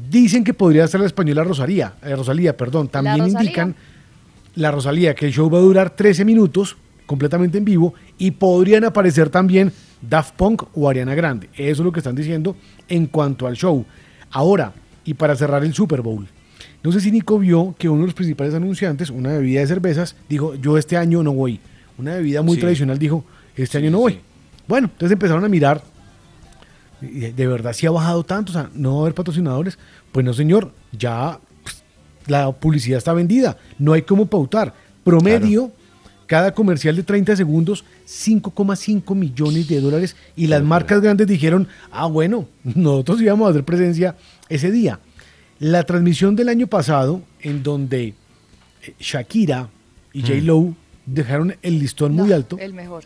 Dicen que podría ser la española Rosalía, eh, Rosalía, perdón. También Rosalía? indican la Rosalía que el show va a durar 13 minutos, completamente en vivo, y podrían aparecer también Daft Punk o Ariana Grande. Eso es lo que están diciendo en cuanto al show. Ahora, y para cerrar el Super Bowl. No sé si Nico vio que uno de los principales anunciantes, una bebida de cervezas, dijo, yo este año no voy. Una bebida muy Sí. tradicional dijo, este año no voy. Bueno, entonces empezaron a mirar, de verdad si ha bajado tanto, o sea, no va a haber patrocinadores. Pues no, señor, ya pues, la publicidad está vendida, no hay cómo pautar. Promedio, cada comercial de 30 segundos, 5,5 millones de dólares. Y las marcas grandes dijeron, ah, bueno, nosotros íbamos a hacer presencia ese día. La transmisión del año pasado, en donde eh, Shakira y Mm. J. Lo dejaron el listón muy alto, El mejor.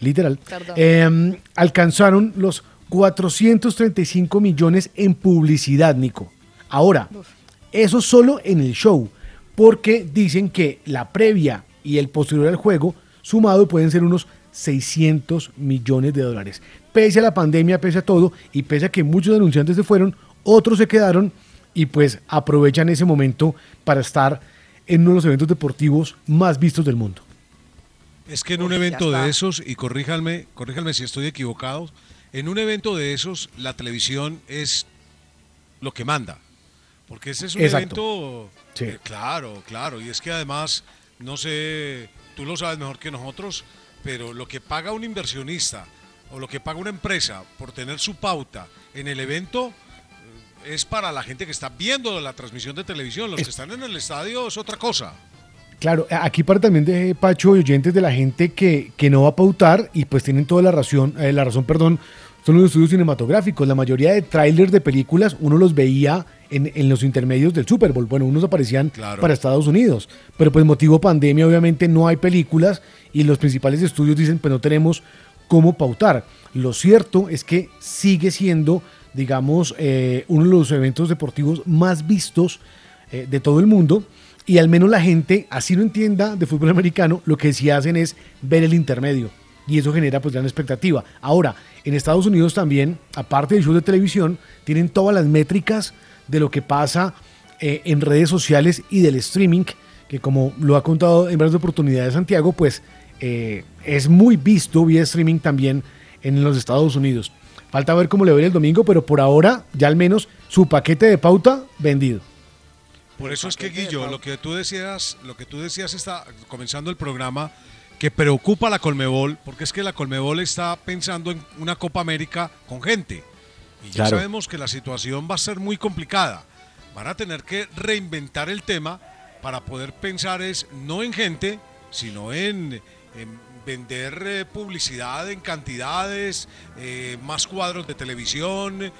Literal, eh, alcanzaron los 435 millones en publicidad, Nico. Ahora, eso solo en el show, porque dicen que la previa y el posterior al juego, sumado pueden ser unos 600 millones de dólares. Pese a la pandemia, pese a todo, y pese a que muchos anunciantes se fueron, otros se quedaron y pues aprovechan ese momento para estar en uno de los eventos deportivos más vistos del mundo. Es que en un ya evento de esos, y corríjanme, corríjanme si estoy equivocado, en un evento de esos la televisión es lo que manda. Porque ese es un Exacto. evento... Sí. eh, claro, claro. Y es que además, no sé, tú lo sabes mejor que nosotros, pero lo que paga un inversionista o lo que paga una empresa por tener su pauta en el evento eh, es para la gente que está viendo la transmisión de televisión. Los que están en el estadio es otra cosa. Claro, aquí para también de Pacho y oyentes de la gente que, que no va a pautar y pues tienen toda la razón, eh, la razón, perdón, son los estudios cinematográficos. La mayoría de trailers de películas uno los veía en, en los intermedios del Super Bowl. Bueno, unos aparecían Claro. para Estados Unidos, pero pues motivo pandemia obviamente no hay películas y los principales estudios dicen pues no tenemos cómo pautar. Lo cierto es que sigue siendo, digamos, eh, uno de los eventos deportivos más vistos eh, de todo el mundo. Y al menos la gente, así no entienda de fútbol americano, lo que sí hacen es ver el intermedio. Y eso genera pues gran expectativa. Ahora, en Estados Unidos también, aparte del show de televisión, tienen todas las métricas de lo que pasa eh, en redes sociales y del streaming, que como lo ha contado en varias oportunidades Santiago, pues eh, es muy visto vía streaming también en los Estados Unidos. Falta ver cómo le va el domingo, pero por ahora ya al menos su paquete de pauta vendido. Por eso es que Guillo, lo que tú decías, lo que tú decías está comenzando el programa que preocupa a la Colmebol, porque es que la Colmebol está pensando en una Copa América con gente. Y ya Claro. sabemos que la situación va a ser muy complicada. Van a tener que reinventar el tema para poder pensar es no en gente, sino en, en vender eh, publicidad en cantidades, eh, más cuadros de televisión, eh,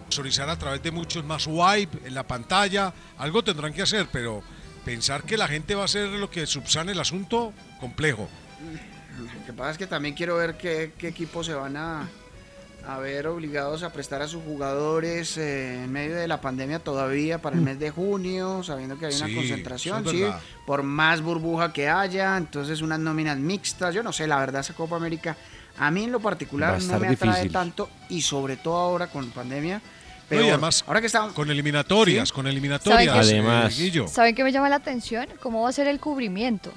sponsorizar a través de muchos más wipe en la pantalla. Algo tendrán que hacer, pero pensar que la gente va a ser lo que subsane el asunto, complejo. Lo que pasa es que también quiero ver qué, qué equipos se van a, a ver obligados a prestar a sus jugadores eh, en medio de la pandemia todavía para el mes de junio, sabiendo que hay una Sí, concentración, es sí, por más burbuja que haya, entonces unas nóminas mixtas, yo no sé, la verdad esa Copa América a mí en lo particular no me atrae difícil. tanto y sobre todo ahora con pandemia. No, Pero y además, ahora que estamos con eliminatorias, con ¿Saben eliminatorias. eh, Además. Guillo. ¿Saben qué me llama la atención? ¿Cómo va a ser el cubrimiento?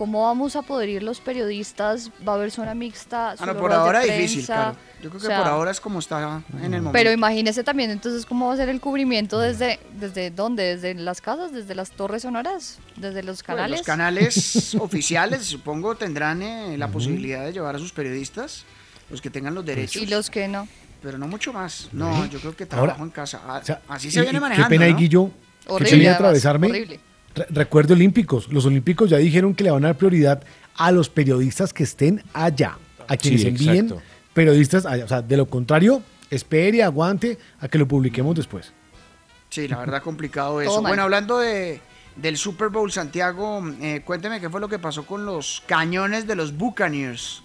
¿Cómo vamos a poder ir los periodistas? ¿Va a haber zona mixta? Ah, no, por ahora difícil, prensa? claro. Yo creo O que sea, por ahora es como está en el momento. Pero imagínese también entonces cómo va a ser el cubrimiento desde, desde dónde, desde las casas, desde las torres sonoras, desde los Pues, canales. los canales oficiales, supongo, tendrán eh, la posibilidad de llevar a sus periodistas, los que tengan los derechos. Y los que no. Pero no mucho más. No, yo creo que Ahora, trabajo en casa. Ah, O sea, Así y- se viene y manejando. Qué pena, ¿no? Guillo. Horrible, además, atravesarme. horrible. Re- recuerde Olímpicos. Los Olímpicos ya dijeron que le van a dar prioridad a los periodistas que estén allá. A quienes Sí, envíen exacto. periodistas allá. O sea, de lo contrario, espere, aguante a que lo publiquemos después. Sí, la verdad complicado Todo eso. mal. Bueno, hablando de, del Super Bowl, Santiago, eh, cuénteme qué fue lo que pasó con los cañones de los Buccaneers.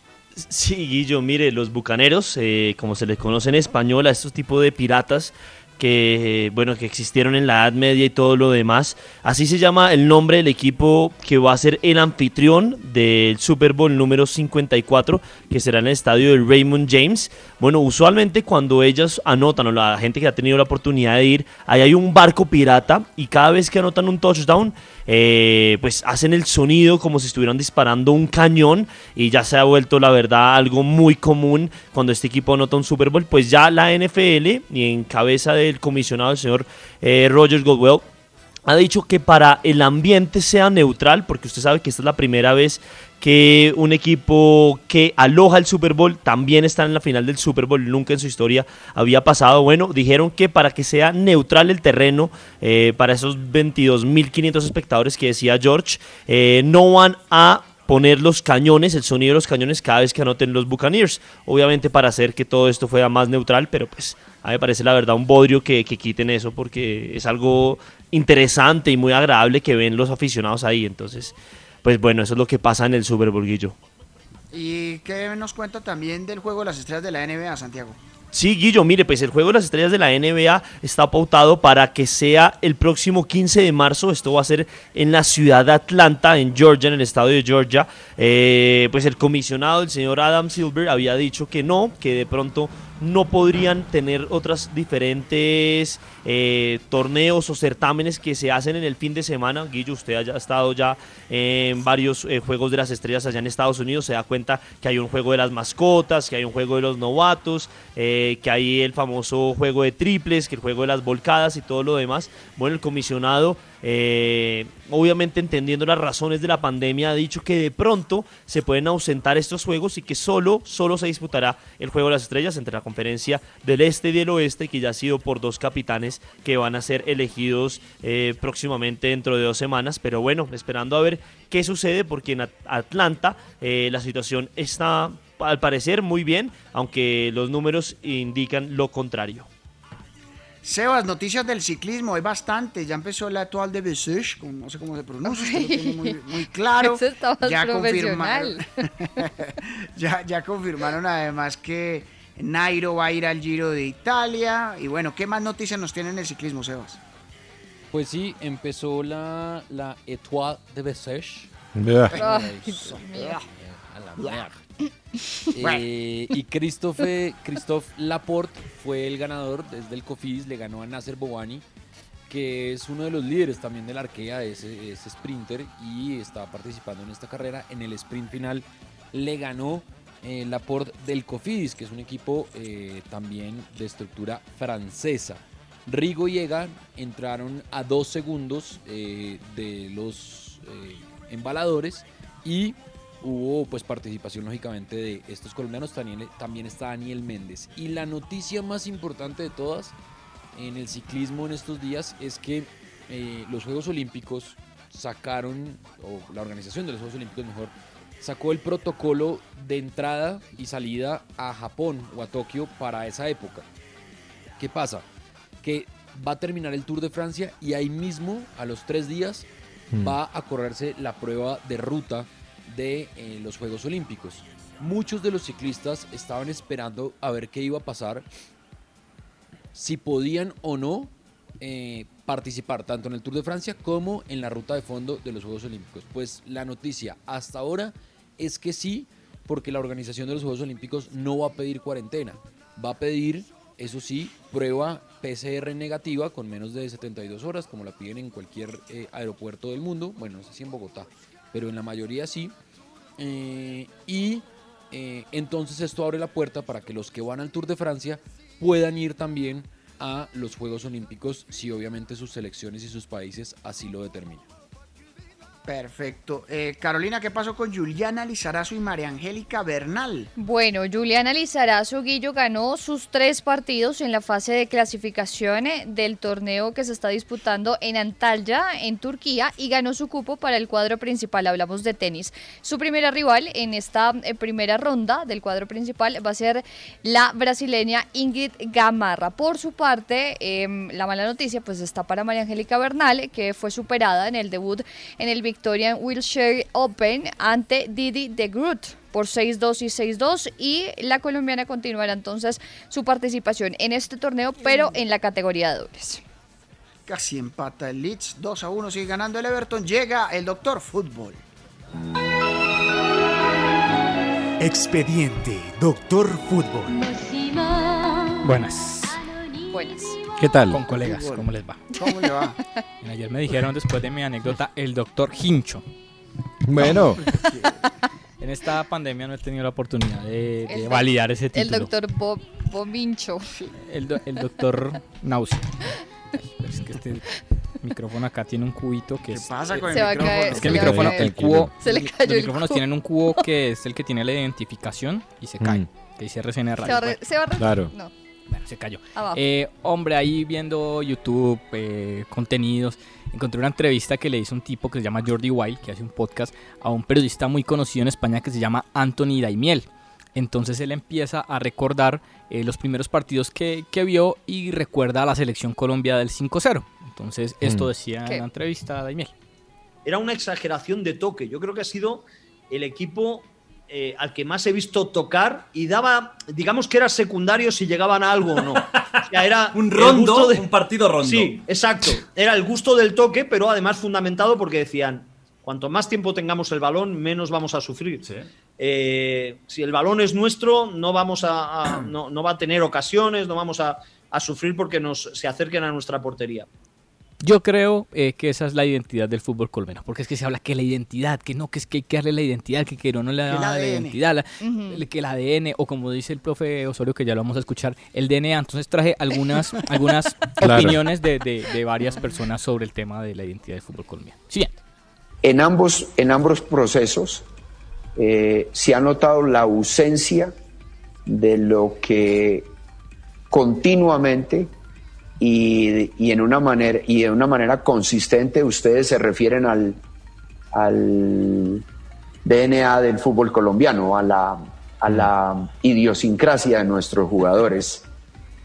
Sí, Guillo, mire, los bucaneros, eh, como se les conoce en español a estos tipos de piratas que, bueno, que existieron en la Edad Media y todo lo demás, así se llama el nombre del equipo que va a ser el anfitrión del Super Bowl número 54, que será en el estadio del Raymond James. Bueno, usualmente cuando ellos anotan, o la gente que ha tenido la oportunidad de ir, ahí hay un barco pirata y cada vez que anotan un touchdown, eh, pues hacen el sonido como si estuvieran disparando un cañón y ya se ha vuelto la verdad algo muy común cuando este equipo anota un Super Bowl, pues ya la NFL y en cabeza del comisionado el señor eh, Rogers ha dicho que para el ambiente sea neutral, porque usted sabe que esta es la primera vez que un equipo que aloja el Super Bowl también está en la final del Super Bowl, nunca en su historia había pasado. Bueno, dijeron que para que sea neutral el terreno, eh, para esos 22.500 espectadores que decía George, eh, no van a poner los cañones, el sonido de los cañones cada vez que anoten los Buccaneers. Obviamente para hacer que todo esto fuera más neutral, pero pues a mí me parece la verdad un bodrio que, que quiten eso porque es algo interesante y muy agradable que ven los aficionados ahí. Entonces, pues bueno, eso es lo que pasa en el Super Bowl, Guillo. ¿Y qué nos cuenta también del juego de las estrellas de la NBA, Santiago? Sí, Guillo, mire, pues el juego de las estrellas de la NBA está pautado para que sea el próximo 15 de marzo. Esto va a ser en la ciudad de Atlanta, en Georgia, en el estado de Georgia. Eh, pues el comisionado, el señor Adam Silver, había dicho que no, que de pronto no podrían tener otras diferentes eh, torneos o certámenes que se hacen en el fin de semana. Guillo, usted haya estado ya en varios eh, Juegos de las Estrellas allá en Estados Unidos, se da cuenta que hay un juego de las mascotas, que hay un juego de los novatos, eh, que hay el famoso juego de triples, que el juego de las volcadas y todo lo demás. Bueno, el comisionado eh, obviamente entendiendo las razones de la pandemia, ha dicho que de pronto se pueden ausentar estos juegos y que solo, solo se disputará el Juego de las Estrellas entre la conferencia del Este y del Oeste, que ya ha sido por dos capitanes que van a ser elegidos eh, próximamente dentro de dos semanas. Pero bueno, esperando a ver qué sucede, porque en At- Atlanta eh, la situación está al parecer muy bien, aunque los números indican lo contrario. Sebas, noticias del ciclismo, hay bastante. Ya empezó la Etoile de como- no sé cómo se pronuncia, lo tiene muy, muy claro. Eso está más ya, profesional. ya, ya confirmaron además que Nairo va a ir al Giro de Italia. Y bueno, ¿qué más noticias nos tienen el ciclismo, Sebas? Pues sí, empezó la, la Etoile de Bessèges. Blah. La. Eh, y Christophe, Christophe Laporte fue el ganador desde el Cofidis, le ganó a Nasser Bouani, que es uno de los líderes también del Arkea, ese, ese sprinter, y está participando en esta carrera. En el sprint final le ganó eh, Laporte del Cofidis, que es un equipo eh, también de estructura francesa. Rigo y Egan entraron a dos segundos de los embaladores y hubo pues participación lógicamente de estos colombianos. También, también está Daniel Méndez. Y la noticia más importante de todas en el ciclismo en estos días es que eh, los Juegos Olímpicos sacaron, o la organización de los Juegos Olímpicos mejor, sacó el protocolo de entrada y salida a Japón o a Tokio para esa época. ¿Qué pasa? Que va a terminar el Tour de Francia y ahí mismo, a los tres días, Mm. va a correrse la prueba de ruta de eh, los Juegos Olímpicos. Muchos de los ciclistas estaban esperando a ver qué iba a pasar, si podían o no eh, participar tanto en el Tour de Francia como en la ruta de fondo de los Juegos Olímpicos. Pues la noticia hasta ahora es que sí, porque la organización de los Juegos Olímpicos no va a pedir cuarentena, va a pedir, eso sí, prueba PCR negativa con menos de 72 horas, como la piden en cualquier eh, aeropuerto del mundo, bueno, no sé si en Bogotá, pero en la mayoría sí. Eh, y eh, entonces esto abre la puerta para que los que van al Tour de Francia puedan ir también a los Juegos Olímpicos si obviamente sus selecciones y sus países así lo determinan. Perfecto. Eh, Carolina, ¿qué pasó con Juliana Lizarazo y María Angélica Bernal? Bueno, Juliana Lizarazo Guillo ganó sus tres partidos en la fase de clasificación eh, del torneo que se está disputando en Antalya, en Turquía, y ganó su cupo para el cuadro principal. Hablamos de tenis. Su primera rival en esta eh, primera ronda del cuadro principal va a ser la brasileña Ingrid Gamarra. Por su parte, em, la mala noticia pues está para María Angélica Bernal, que fue superada en el debut en el Victorian Wheelchair Open ante Didi de Groot por 6-2 y 6-2 y la colombiana continuará entonces su participación en este torneo pero en la categoría de dobles. Casi empata el Leeds, 2 a 1 sigue ganando el Everton. Llega el doctor Fútbol. Expediente Doctor Fútbol. Buenas. Buenas. ¿Qué tal? Con colegas, ¿cómo les va? ¿Cómo le va? Ayer me dijeron después de mi anécdota el doctor Hincho. Bueno. En esta pandemia no he tenido la oportunidad de, de El doc- validar ese El título. doctor Bob, Bomincho. El, do- el doctor Náusea. Ay, pero es que este micrófono acá tiene un cubito que ¿Qué es. pasa con el Se va a micrófono? caer, Es que el se le va a micrófono, caer. el cubo. Se le los cayó el micrófonos cubo. tienen un cubo que es el que tiene la identificación y se cae. Mm. Que dice RCN Se Radio. va a re- Bueno, se va a re- Claro. No. Bueno, se cayó. Eh, hombre, ahí viendo YouTube, eh, contenidos, encontré una entrevista que le hizo un tipo que se llama Jordi Wild, que hace un podcast a un periodista muy conocido en España que se llama Anthony Daimiel. Entonces él empieza a recordar eh, los primeros partidos que, que vio y recuerda a la selección Colombia del 5-0. Entonces esto Mm. decía ¿Qué? en la entrevista Daimiel. era una exageración de toque. Yo creo que ha sido el equipo eh, al que más he visto tocar y daba, digamos que era secundario si llegaban a algo o no. O sea, era Un rondo, de- un partido rondo. Sí, exacto. Era el gusto del toque, pero además fundamentado porque decían, Cuanto más tiempo tengamos el balón, menos vamos a sufrir. Eh, si el balón es nuestro, no, vamos a, a- no, no va a tener ocasiones, no vamos a, a sufrir porque nos, se acerquen a nuestra portería. Yo creo eh, que esa es la identidad del fútbol colombiano, porque es que se habla que la identidad, que no, que es que hay que darle la identidad, que Queiroz no le Que da la identidad, la- que el ADN, o como dice el profe Osorio, que ya lo vamos a escuchar, el DNA. Entonces traje algunas, algunas Claro. opiniones de, de- de varias personas sobre el tema de la identidad del fútbol colombiano. Siguiente. En ambos, en ambos procesos eh, se ha notado la ausencia de lo que continuamente y, y en una manera y de una manera consistente ustedes se refieren al, al DNA del fútbol colombiano, a la, a la idiosincrasia de nuestros jugadores,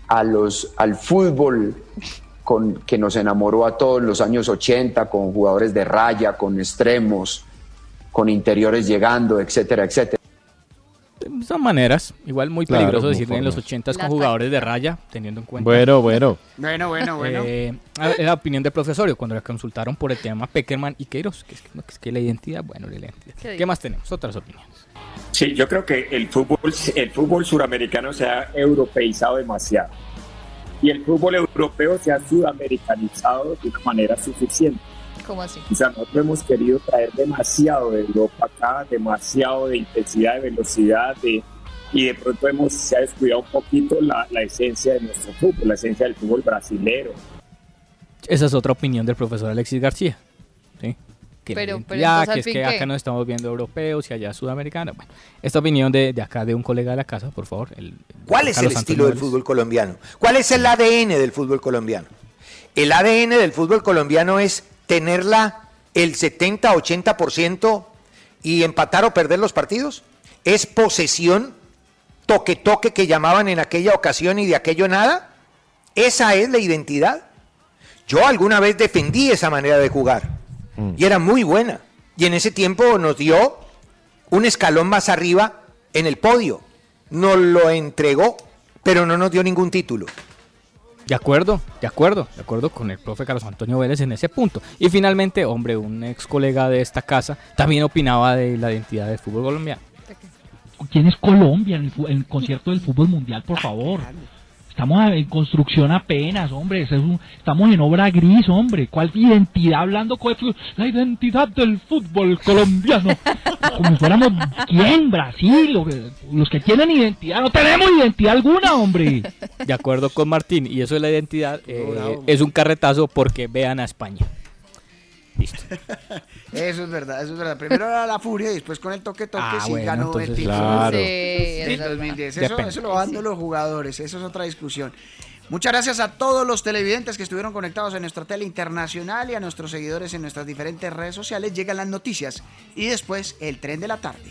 a los, al fútbol con, que nos enamoró a todos los años 80, con jugadores de raya, con extremos, con interiores llegando, etcétera, etcétera. Son maneras, igual muy Claro, peligroso decir en los formas. 80 La con jugadores de raya, teniendo en cuenta. Bueno, bueno. Bueno, bueno, bueno. Eh, la opinión del profesorio cuando le consultaron por el tema Peckerman y Queiroz, que es que, es que la identidad, bueno, la identidad. ¿Qué más tenemos? Otras opiniones. Sí, yo creo que el fútbol, el fútbol suramericano se ha europeizado demasiado y el fútbol europeo se ha sudamericanizado de una manera suficiente. ¿Cómo así? O sea, nosotros hemos querido traer demasiado de Europa acá, demasiado de intensidad, de velocidad, de, y de pronto hemos, se ha descuidado un poquito la, la esencia de nuestro fútbol, la esencia del fútbol brasilero. Esa es otra opinión del profesor Alexis García. ¿sí? Pero- pero al que es que acá nos estamos viendo europeos y allá sudamericanos. Bueno, esta opinión de, de acá de un colega de la casa, por favor. el- ¿Cuál es el estilo del fútbol colombiano? ¿Cuál es el ADN del fútbol colombiano? El ADN del fútbol colombiano es tenerla el 70-80% y empatar o perder los partidos. Es posesión, toque-toque que llamaban en aquella ocasión y de aquello nada. Esa es la identidad. Yo alguna vez defendí esa manera de jugar y era muy buena. Y en ese tiempo nos dio un escalón más arriba en el podio. Nos lo entregó, pero no nos dio ningún título. De acuerdo, de acuerdo, de acuerdo con el profe Carlos Antonio Vélez en ese punto. Y finalmente, hombre, un ex colega de esta casa también opinaba de la identidad del fútbol colombiano. ¿Quién es Colombia en el, en el concierto del fútbol mundial, por favor? Estamos en construcción apenas, hombre. eso es un- estamos en obra gris, hombre. ¿Cuál identidad hablando con el fútbol? La identidad del fútbol colombiano. Como si fuéramos, ¿quién? Brasil. los que tienen identidad. No tenemos identidad alguna, hombre. De acuerdo con Martín, y eso es la identidad, eh, es un carretazo porque vean a España. Eso es verdad, eso es verdad. Primero era la furia y después con el toque toque Ah, sí bueno, ganó entonces el título Claro. del Sí, es 2010. verdad. Eso, eso lo van dando los jugadores, eso es otra discusión. Muchas gracias a todos los televidentes que estuvieron conectados en nuestra tele internacional y a nuestros seguidores en nuestras diferentes redes sociales. Llegan las noticias y después el tren de la tarde.